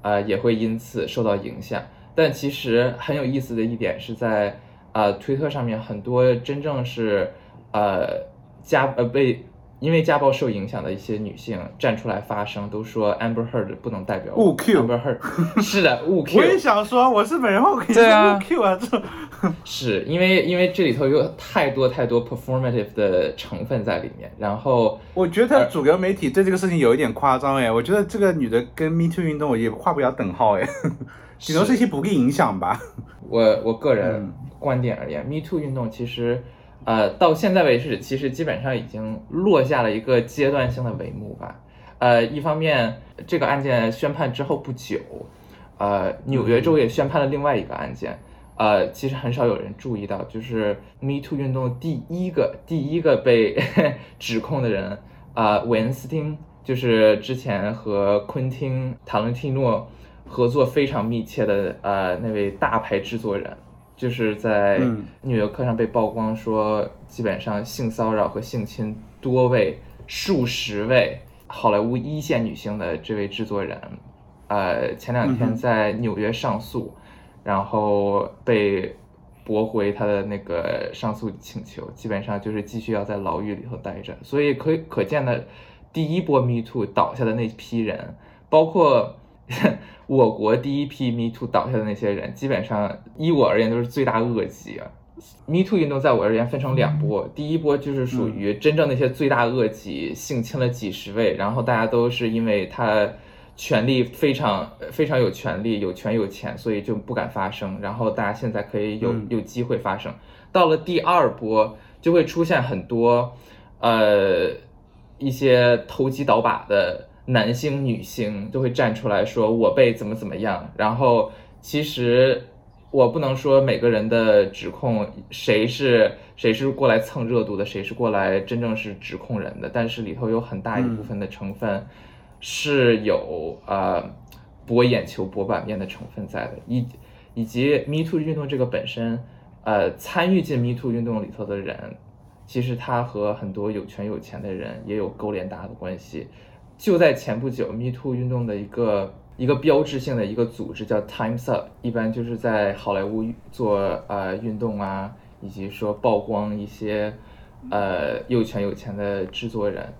呃也会因此受到影响。但其实很有意思的一点是在呃推特上面，很多真正是呃家呃被。因为家暴受影响的一些女性站出来发声，都说 Amber Heard 不能代表误 Q。Amber Heard 是的，误 Q。我也想说，我是美人，后可以说误 Q 啊，这 是因为因为这里头有太多太多 performative 的成分在里面。然后我觉得主流媒体对这个事情有一点夸张哎，我觉得这个女的跟 Me Too 运动也画不了等号哎，顶多是一些不利影响吧。我我个人观点而言，Me Too 运动其实。呃，到现在为止，其实基本上已经落下了一个阶段性的帷幕吧。呃，一方面，这个案件宣判之后不久，呃，纽约州也宣判了另外一个案件。呃，其实很少有人注意到，就是 Me Too 运动第一个第一个被 指控的人，啊，韦恩斯汀，就是之前和昆汀塔伦蒂诺合作非常密切的呃那位大牌制作人。就是在纽约客上被曝光说，基本上性骚扰和性侵多位、数十位好莱坞一线女星的这位制作人，呃，前两天在纽约上诉，然后被驳回他的那个上诉请求，基本上就是继续要在牢狱里头待着。所以可可见的，第一波 Me Too 倒下的那批人，包括。我国第一批 Me Too 倒下的那些人，基本上依我而言都是罪大恶极啊。Me Too 运动在我而言分成两波，第一波就是属于真正那些罪大恶极，性侵了几十位，然后大家都是因为他权力非常非常有权力、有权有钱，所以就不敢发声，然后大家现在可以有有机会发声。到了第二波，就会出现很多呃一些投机倒把的。男星、女星都会站出来说我被怎么怎么样，然后其实我不能说每个人的指控谁是谁是过来蹭热度的，谁是过来真正是指控人的，但是里头有很大一部分的成分是有呃博眼球、博版面的成分在的，以以及 Me Too 运动这个本身，呃，参与进 Me Too 运动里头的人，其实他和很多有权有钱的人也有勾连搭的关系。就在前不久，Me Too 运动的一个一个标志性的一个组织叫 Times Up，一般就是在好莱坞做呃运动啊，以及说曝光一些呃有权有钱的制作人。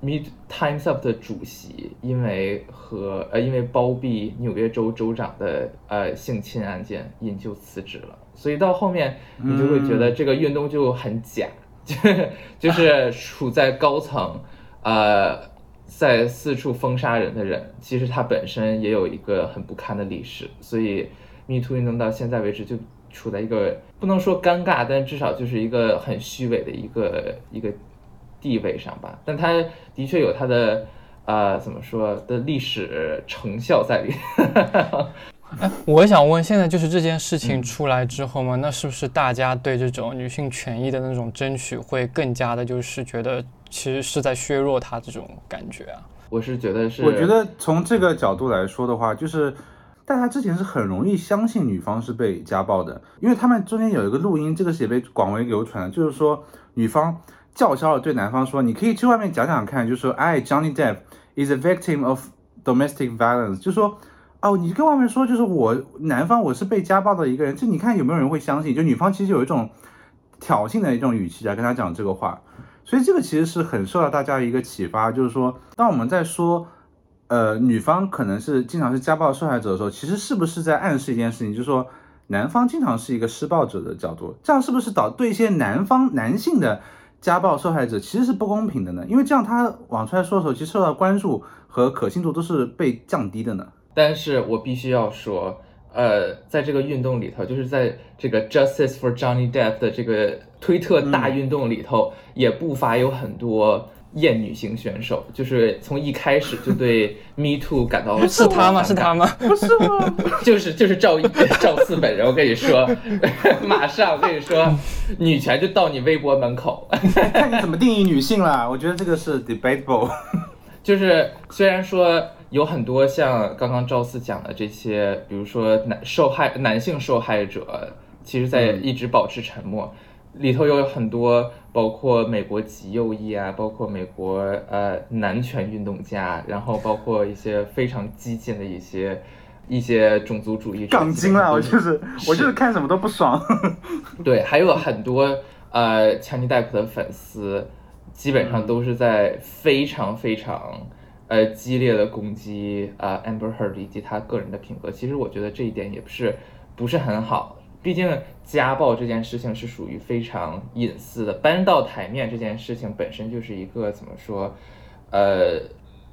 Me Times Up 的主席因为和呃因为包庇纽约州州长的呃性侵案件，引咎辞职了。所以到后面你就会觉得这个运动就很假，就就是处在高层，呃。在四处封杀人的人，其实他本身也有一个很不堪的历史，所以 Me Too 运动到现在为止就处在一个不能说尴尬，但至少就是一个很虚伪的一个一个地位上吧。但他的确有他的呃怎么说的历史成效在里。哎，我想问，现在就是这件事情出来之后嘛，那是不是大家对这种女性权益的那种争取会更加的，就是觉得？其实是在削弱他这种感觉啊，我是觉得是，我觉得从这个角度来说的话，就是大家之前是很容易相信女方是被家暴的，因为他们中间有一个录音，这个是也被广为流传的，就是说女方叫嚣的对男方说：“你可以去外面讲讲看，就说 I Johnny Depp is a victim of domestic violence，就说哦，你跟外面说就是我男方我是被家暴的一个人，就你看有没有人会相信？就女方其实有一种挑衅的一种语气来跟他讲这个话，所以这个其实是很受到大家一个启发，就是说当我们在说。呃，女方可能是经常是家暴受害者的时候，其实是不是在暗示一件事情，就是说男方经常是一个施暴者的角度，这样是不是导对一些男方男性的家暴受害者其实是不公平的呢？因为这样他往出来说的时候，其实受到关注和可信度都是被降低的呢。但是我必须要说，呃，在这个运动里头，就是在这个 Justice for Johnny Depp 的这个推特大运动里头，也不乏有很多。厌女型选手就是从一开始就对 Me Too 感到 是他吗？是他吗？不是吗？就是就是赵赵四本人，我跟你说，马上我跟你说，女权就到你微博门口，看你怎么定义女性啦。我觉得这个是 debatable。就是虽然说有很多像刚刚赵四讲的这些，比如说男受害男性受害者，其实在一直保持沉默。里头有很多，包括美国极右翼啊，包括美国呃男权运动家，然后包括一些非常激进的一些一些种族主义杠精啊，我就是我就是看什么都不爽。对，还有很多呃强尼戴普的粉丝，基本上都是在非常非常呃激烈的攻击呃 Amber Heard 以及他个人的品格。其实我觉得这一点也不是不是很好。毕竟家暴这件事情是属于非常隐私的，搬到台面这件事情本身就是一个怎么说，呃。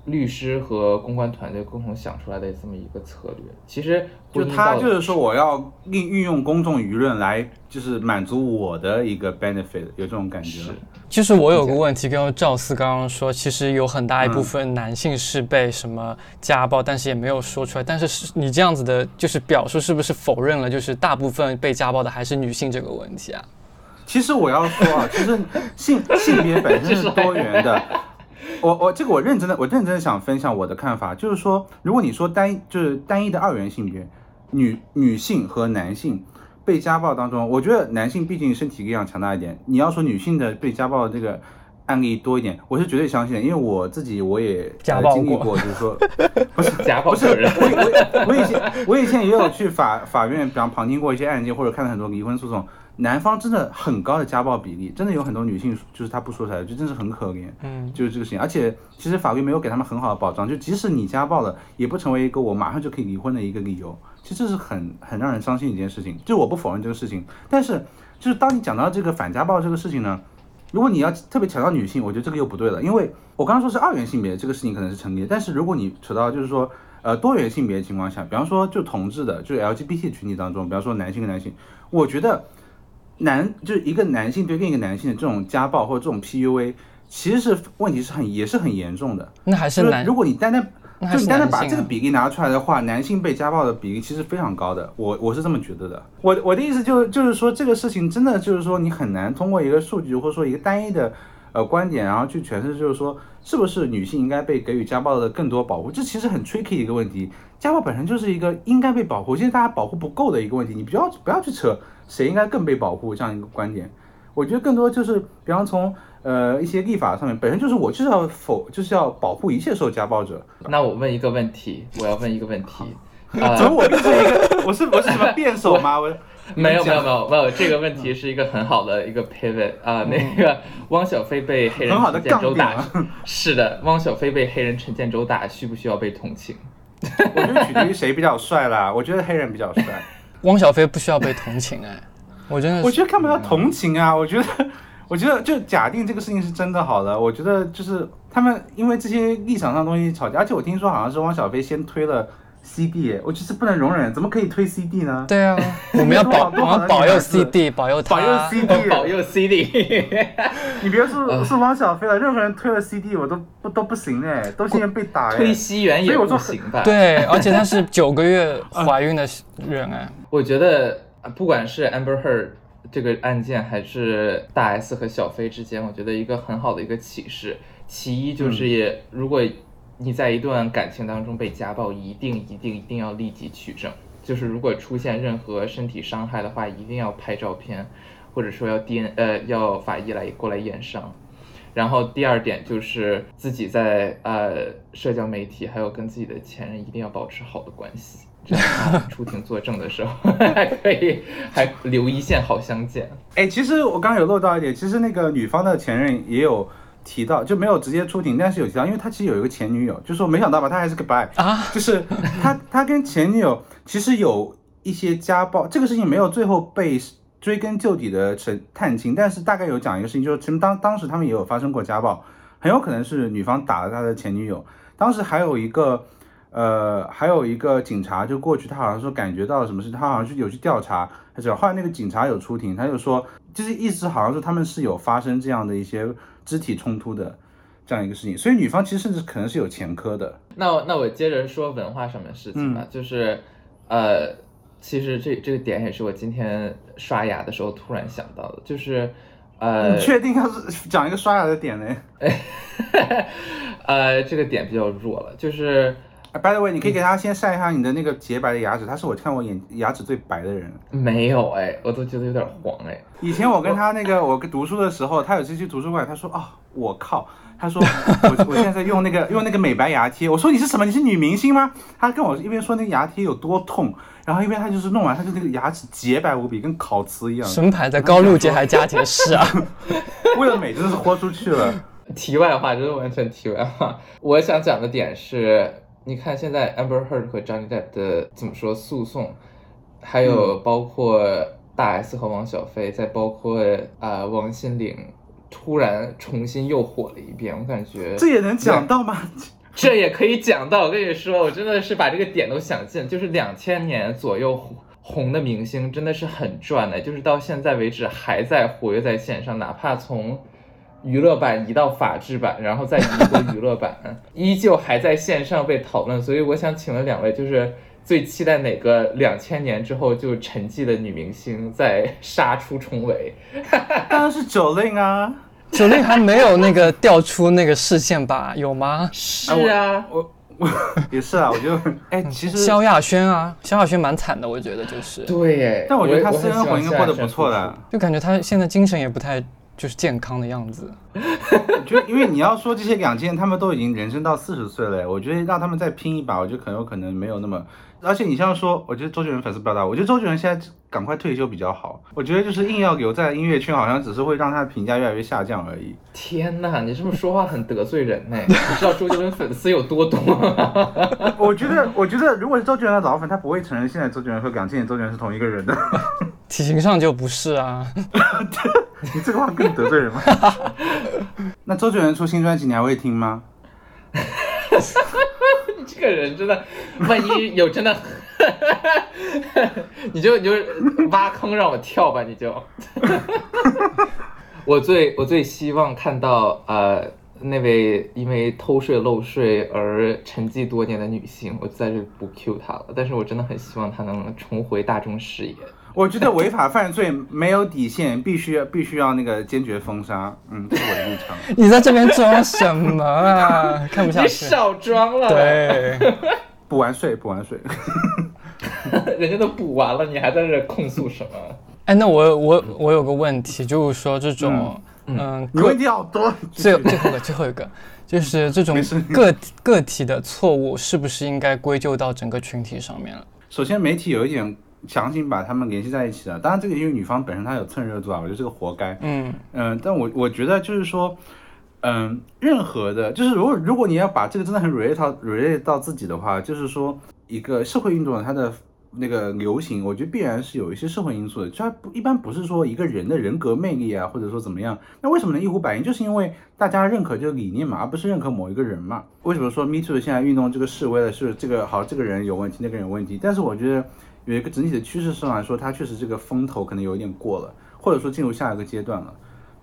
律师和公关团队共同想出来的这么一个策略，其实就他就是说，我要运运用公众舆论来，就是满足我的一个 benefit，有这种感觉。是，其实我有个问题，跟赵四刚刚说，其实有很大一部分男性是被什么家暴，但是也没有说出来。但是是你这样子的，就是表述是不是否认了，就是大部分被家暴的还是女性这个问题啊？其实我要说啊，其实性性别本身是多元的。我我这个我认真的我认真的想分享我的看法，就是说，如果你说单就是单一的二元性别，女女性和男性被家暴当中，我觉得男性毕竟身体力量强大一点。你要说女性的被家暴的这个案例多一点，我是绝对相信的，因为我自己我也经历过，就是说 不是家暴，不是我我我以前我以前也有去法法院，比方旁听过一些案件，或者看了很多离婚诉讼。男方真的很高的家暴比例，真的有很多女性就是她不说出来，就真是很可怜。嗯，就是这个事情，而且其实法律没有给他们很好的保障，就即使你家暴了，也不成为一个我马上就可以离婚的一个理由。其实这是很很让人伤心的一件事情。就我不否认这个事情，但是就是当你讲到这个反家暴这个事情呢，如果你要特别强调女性，我觉得这个又不对了，因为我刚刚说是二元性别这个事情可能是成立，但是如果你扯到就是说呃多元性别的情况下，比方说就同志的，就是 LGBT 群体当中，比方说男性跟男性，我觉得。男就是一个男性对另一个男性的这种家暴或者这种 PUA，其实是问题是很也是很严重的。那还是男，如果你单单就你单单把这个比例拿出来的话，男性被家暴的比例其实非常高的。我我是这么觉得的。我我的意思就是就是说这个事情真的就是说你很难通过一个数据或者说一个单一的呃观点，然后去诠释就是说是不是女性应该被给予家暴的更多保护？这其实很 tricky 的一个问题。家暴本身就是一个应该被保护，现在大家保护不够的一个问题。你不要不要去扯。谁应该更被保护？这样一个观点，我觉得更多就是，比方从呃一些立法上面，本身就是我就是要否就是要保护一切受家暴者。那我问一个问题，我要问一个问题，怎么我就是一个我是我是什么辩手吗？我 没有没有没有没有，这个问题是一个很好的一个 pivot 啊，那个汪小菲被黑人陈建州打，是的，汪小菲被黑人陈建州打，需不需要被同情？我觉得取决于谁比较帅啦，我觉得黑人比较帅。汪小菲不需要被同情哎，我真的我觉得干嘛要同情啊，我觉得我觉得就假定这个事情是真的好了，我觉得就是他们因为这些立场上东西吵架，而且我听说好像是汪小菲先推了。CD，我就是不能容忍，怎么可以推 CD 呢？对啊，我们要保，我们保佑 CD，保佑他，保佑 CD，保佑 CD。你别说是汪小菲了，任何人推了 CD，我都不都不行哎，都现在被打哎。推西元也不行吧？对，而且他是九个月怀孕的人哎。我觉得不管是 Amber Heard 这个案件，还是大 S 和小飞之间，我觉得一个很好的一个启示，其一就是也如果。你在一段感情当中被家暴，一定一定一定要立即取证。就是如果出现任何身体伤害的话，一定要拍照片，或者说要 D N 呃要法医来过来验伤。然后第二点就是自己在呃社交媒体还有跟自己的前任一定要保持好的关系，这样 出庭作证的时候 还可以还留一线好相见。哎，其实我刚刚有漏到一点，其实那个女方的前任也有提到，就没有直接出庭，但是有提到，因为他其实有一个前女友，就说没想到吧，他还是个 bi 啊，就是他他跟前女友其实有一些家暴，这个事情没有最后被。追根究底的陈探清，但是大概有讲一个事情，就是其实当当时他们也有发生过家暴，很有可能是女方打了他的前女友。当时还有一个，呃，还有一个警察就过去，他好像说感觉到了什么事，他好像是有去调查，还是后来那个警察有出庭，他就说，就是意思好像是他们是有发生这样的一些肢体冲突的这样一个事情，所以女方其实甚至可能是有前科的。那那我接着说文化上面的事情吧，就是，呃。其实这这个点也是我今天刷牙的时候突然想到的，就是，呃，你确定要是讲一个刷牙的点呢？呃，这个点比较弱了，就是。By the way，你可以给他先晒一下你的那个洁白的牙齿，他是我看我眼牙齿最白的人。没有哎，我都觉得有点黄哎。以前我跟他那个我读书的时候，他有次去图书馆，他说啊，我靠，他说我我现在在用那个用那个美白牙贴，我说你是什么？你是女明星吗？他跟我一边说那个牙贴有多痛，然后一边他就是弄完，他就那个牙齿洁白无比，跟烤瓷一样。什么牌子？高露洁还是佳洁士啊？为了美真的是豁出去了。题外话，真的完全题外话。我想讲的点是。你看现在 Amber Heard 和 Johnny Depp 的怎么说诉讼，还有包括大 S 和王小飞，再包括啊王心凌突然重新又火了一遍，我感觉这也能讲到吗？这也可以讲到。我跟你说，我真的是把这个点都想尽，就是两千年左右红的明星真的是很赚的，就是到现在为止还在活跃在线上，哪怕从。娱乐版移到法制版，然后再移回娱乐版，依旧还在线上被讨论。所以我想请问两位，就是最期待哪个两千年之后就沉寂的女明星再杀出重围？当然是九令啊，九令还没有那个调出那个视线吧？有吗？是啊，我我也是啊，我就哎，其实萧亚轩啊，萧亚轩蛮惨的，我觉得就是。对，但我觉得他私生活应该过得不错的，就感觉他现在精神也不太。就是健康的样子，我觉得，因为你要说这些两千，他们都已经人生到四十岁了，我觉得让他们再拼一把，我觉得很有可能没有那么。而且你像说，我觉得周杰伦粉丝比较大，我觉得周杰伦现在赶快退休比较好。我觉得就是硬要留在音乐圈，好像只是会让他的评价越来越下降而已。天哪，你这么说话很得罪人呢。你知道周杰伦粉丝有多多吗？我觉得，我觉得如果是周杰伦的老粉，他不会承认现在周杰伦和两千年周杰伦是同一个人的。体型上就不是啊。你这个话更得罪人吗？那周杰伦出新专辑，你还会听吗？你这个人真的，万一有真的，你就你就挖坑让我跳吧，你就。我最我最希望看到呃那位因为偷税漏税而沉寂多年的女性，我在这不 Q 她了，但是我真的很希望她能重回大众视野。我觉得违法犯罪没有底线，必须必须要那个坚决封杀。嗯，这是我的立场。你在这边装什么啊？看不下去。你少装了。对，补完 税，补完税。人家都补完了，你还在这控诉什么？哎，那我我我有个问题，就是说这种，嗯，问题好多。最最后一个最后一个，就是这种个个体的错误，是不是应该归咎到整个群体上面了？首先，媒体有一点。强行把他们联系在一起了，当然这个因为女方本身她有蹭热度啊，我觉得这个活该。嗯嗯，但我我觉得就是说，嗯，任何的，就是如果如果你要把这个真的很 relate 到 relate 到自己的话，就是说一个社会运动它的那个流行，我觉得必然是有一些社会因素的，它不一般不是说一个人的人格魅力啊，或者说怎么样，那为什么能一呼百应？就是因为大家认可这个理念嘛，而不是认可某一个人嘛。为什么说 Me Too 现在运动这个示威的是这个好，这个人有问题，那个人有问题？但是我觉得。有一个整体的趋势上来说，它确实这个风头可能有一点过了，或者说进入下一个阶段了。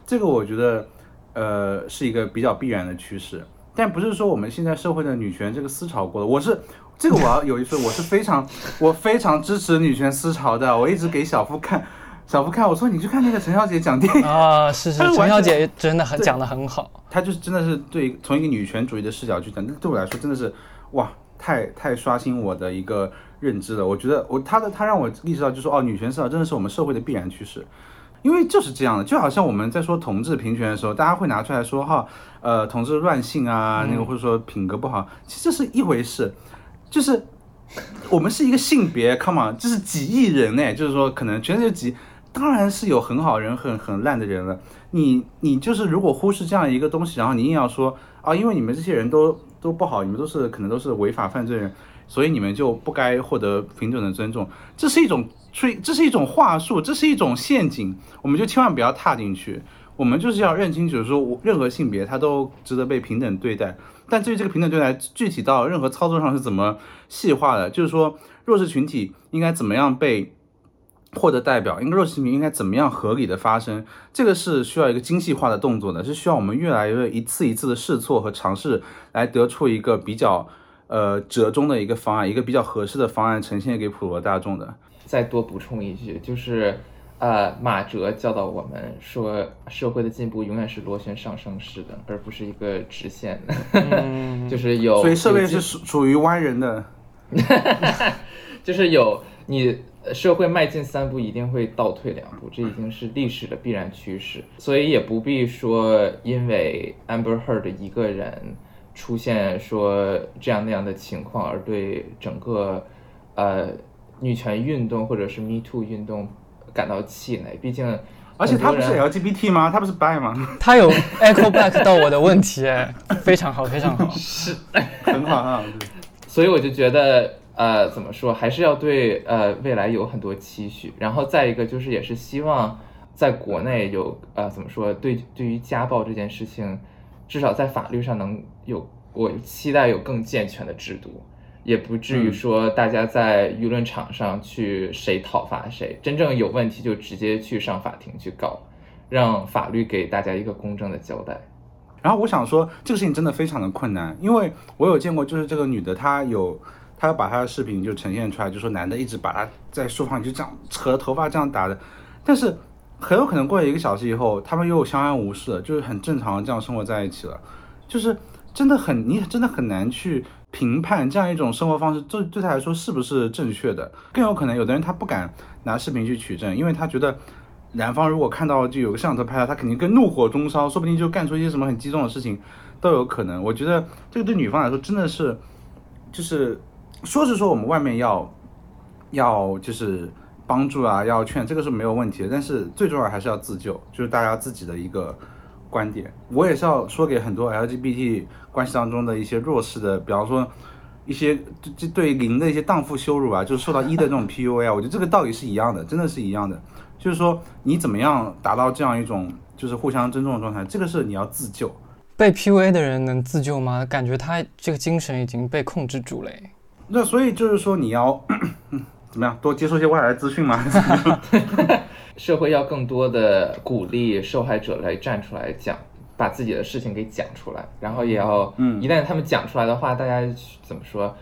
这个我觉得，呃，是一个比较必然的趋势。但不是说我们现在社会的女权这个思潮过了。我是这个我要有一说，我是非常我非常支持女权思潮的。我一直给小夫看小夫看我说你去看那个陈小姐讲电影啊，是是，陈小姐真的很讲的很好，她就是真的是对从一个女权主义的视角去讲，那对我来说真的是哇，太太刷新我的一个认知的。我觉得我他的他让我意识到，就说哦，女权思想真的是我们社会的必然趋势，因为就是这样的，就好像我们在说同志平权的时候，大家会拿出来说哈，呃，同志乱性啊，那个或者说品格不好，其实这是一回事，就是我们是一个性别，come on，这是几亿人呢，就是说可能全世界几。当然是有很好人很很烂的人了，你你就是如果忽视这样一个东西，然后你硬要说啊，因为你们这些人都都不好，你们都是可能都是违法犯罪人，所以你们就不该获得平等的尊重，这是一种吹，这是一种话术，这是一种陷阱，我们就千万不要踏进去。我们就是要认清楚，说任何性别他都值得被平等对待。但至于这个平等对待具体到任何操作上是怎么细化的，就是说弱势群体应该怎么样被。获得代表，应该弱势群体应该怎么样合理的发声？这个是需要一个精细化的动作的，是需要我们越来越一次一次的试错和尝试，来得出一个比较呃折中的一个方案，一个比较合适的方案呈现给普罗大众的。再多补充一句，就是呃马哲教导我们说，社会的进步永远是螺旋上升式的，而不是一个直线的，就是有，所以社会是属属于弯人的，就是有你。社会迈进三步，一定会倒退两步，这已经是历史的必然趋势，所以也不必说因为 Amber Heard 一个人出现说这样那样的情况而对整个呃女权运动或者是 Me Too 运动感到气馁。毕竟，而且他不是 LGBT 吗？他不是 Bi 吗？他有 Echo Back 到我的问题，非常好，非常好，是 很好啊。所以我就觉得。呃，怎么说，还是要对呃未来有很多期许，然后再一个就是也是希望在国内有呃怎么说，对对于家暴这件事情，至少在法律上能有，我期待有更健全的制度，也不至于说大家在舆论场上去谁讨伐谁，真正有问题就直接去上法庭去告，让法律给大家一个公正的交代。然后我想说，这个事情真的非常的困难，因为我有见过，就是这个女的她有。他要把他的视频就呈现出来，就说男的一直把他在书房就这样扯头发这样打的，但是很有可能过了一个小时以后，他们又相安无事，就是很正常的这样生活在一起了，就是真的很你真的很难去评判这样一种生活方式对对他来说是不是正确的，更有可能有的人他不敢拿视频去取证，因为他觉得男方如果看到就有个摄像头拍到他，肯定更怒火中烧，说不定就干出一些什么很激动的事情都有可能。我觉得这个对女方来说真的是就是。说是说我们外面要要就是帮助啊，要劝，这个是没有问题的。但是最重要还是要自救，就是大家自己的一个观点。我也是要说给很多 LGBT 关系当中的一些弱势的，比方说一些这对零的一些荡妇羞辱啊，就是受到一的这种 PUA 啊，我觉得这个道理是一样的，真的是一样的。就是说你怎么样达到这样一种就是互相尊重的状态，这个是你要自救。被 PUA 的人能自救吗？感觉他这个精神已经被控制住了。那所以就是说，你要 怎么样多接受一些外来资讯吗？社会要更多的鼓励受害者来站出来讲，把自己的事情给讲出来，然后也要，嗯一旦他们讲出来的话，大家怎么说？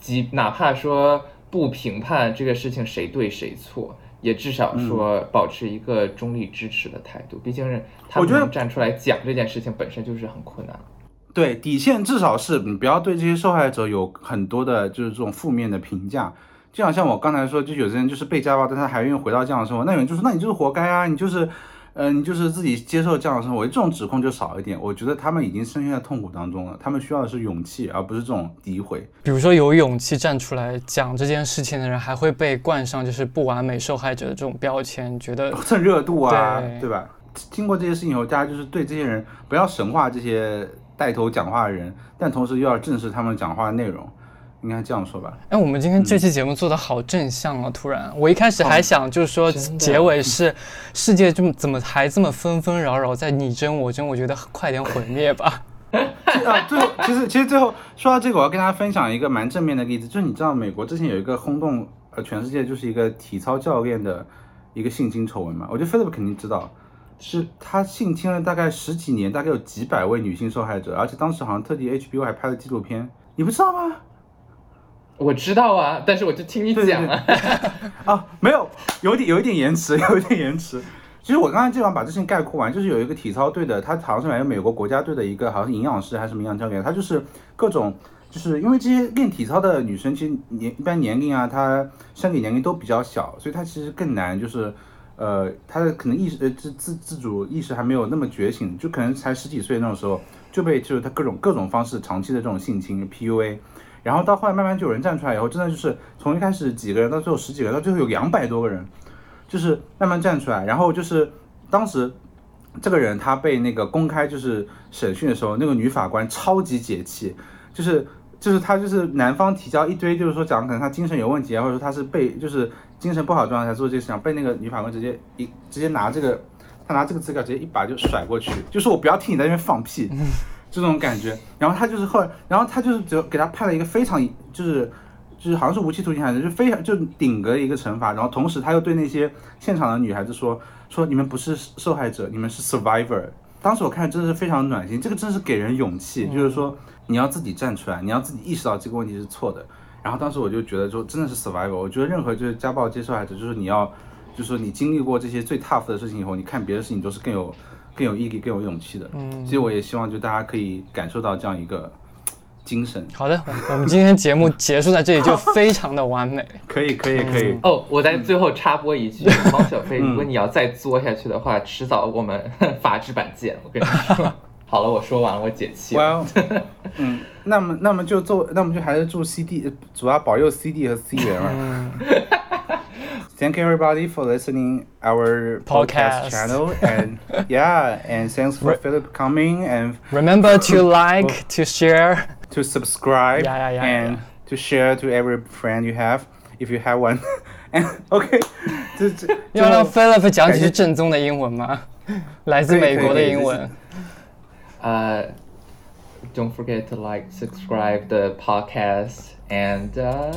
即哪怕说不评判这个事情谁对谁错，也至少说保持一个中立支持的态度。毕竟是他们站出来讲这件事情本身就是很困难。对底线至少是你不要对这些受害者有很多的，就是这种负面的评价。就好像我刚才说，就有些人就是被家暴，但他还愿意回到这样的生活，那有人就说，那你就是活该啊，你就是，呃，你就是自己接受这样的生活，这种指控就少一点。我觉得他们已经深陷在痛苦当中了，他们需要的是勇气，而不是这种诋毁。比如说有勇气站出来讲这件事情的人，还会被冠上就是不完美受害者的这种标签，觉得蹭热度啊，对吧？经过这些事情以后，大家就是对这些人不要神化这些。带头讲话的人，但同时又要正视他们讲话的内容，应该这样说吧？哎，我们今天这期节目做的好正向啊！突然，我一开始还想就是说结尾是世界这么怎么还这么纷纷扰扰，在你争我争，我觉得快点毁灭吧。啊，最后其实其实最后说到这个，我要跟大家分享一个蛮正面的例子，就是你知道美国之前有一个轰动呃全世界，就是一个体操教练的一个性侵丑闻嘛？我觉得 Philip 肯定知道。是他性侵了大概十几年，大概有几百位女性受害者，而且当时好像特地 HBO 还拍了纪录片，你不知道吗？我知道啊，但是我就听你讲啊。啊，没有，有点有一点延迟，有一点延迟。其实我刚才基本上把这事情概括完，就是有一个体操队的，他好像是来自美国国家队的一个，好像是营养师还是什么营养教练，他就是各种，就是因为这些练体操的女生，其实年一般年龄啊，她生理年龄都比较小，所以她其实更难，就是呃，她的可能意识呃自自自主意识还没有那么觉醒，就可能才十几岁那种时候就被就是她各种各种方式长期的这种性侵 PUA，然后到后来慢慢就有人站出来以后，真的就是从一开始几个人到最后十几个，到最后有两百多个人。就是慢慢站出来，然后就是当时这个人他被那个公开就是审讯的时候，那个女法官超级解气，就是就是他就是男方提交一堆就是说讲可能他精神有问题啊，或者说他是被就是精神不好状态才做这些事情，被那个女法官直接一直接拿这个他拿这个资料直接一把就甩过去，就说我不要听你在那边放屁，这种感觉。然后他就是后来，然后他就是只给他判了一个非常就是。就是好像是无期徒刑还是就非常就顶格一个惩罚，然后同时他又对那些现场的女孩子说说你们不是受害者，你们是 survivor。当时我看真的是非常暖心，这个真是给人勇气，就是说你要自己站出来，你要自己意识到这个问题是错的。然后当时我就觉得说真的是 survivor。我觉得任何就是家暴接受害者，就是你要就是说你经历过这些最 tough 的事情以后，你看别的事情都是更有更有毅力、更有勇气的。嗯，所以我也希望就大家可以感受到这样一个。精神好的，我们今天节目结束在这里就非常的完美。可以可以可以哦，我在最后插播一句，毛小飞，如果你要再作下去的话，迟早我们 法制版见。我跟你说，好了，我说完了，我解气。Well，嗯，那么那么就做，那么就还是祝 CD 主要保佑 CD 和 C 源啊。Thank you everybody for listening our podcast, channel and yeah, and thanks for Philip coming and remember to like, to share, to subscribe, yeah, yeah, yeah, and to share to every friend you have if you have one. and OK，这这要让 Philip 讲几句正宗的英文吗？来自美国的英文。呃。don't forget to like, subscribe the podcast, and uh,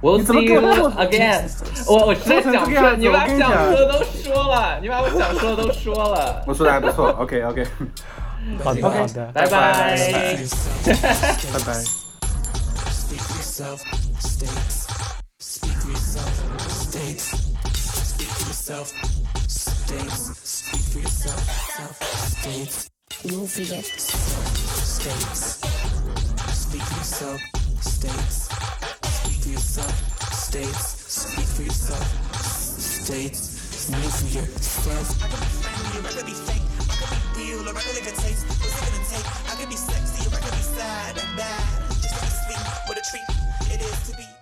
we'll see you again. 我我在讲说，你把想说的都说了，你把我想说的都说了。我说的还不错，OK OK。好的好的，拜拜，拜拜。Move states. Speak for yourself, states. Speak for yourself, states. Speak for yourself, states. Move for yourself. I could be friendly, or could be fake. I could be real, or I could live a taste. What's it gonna take? I could be sexy, or I could be sad and bad. Just like sleep, what a treat it is to be.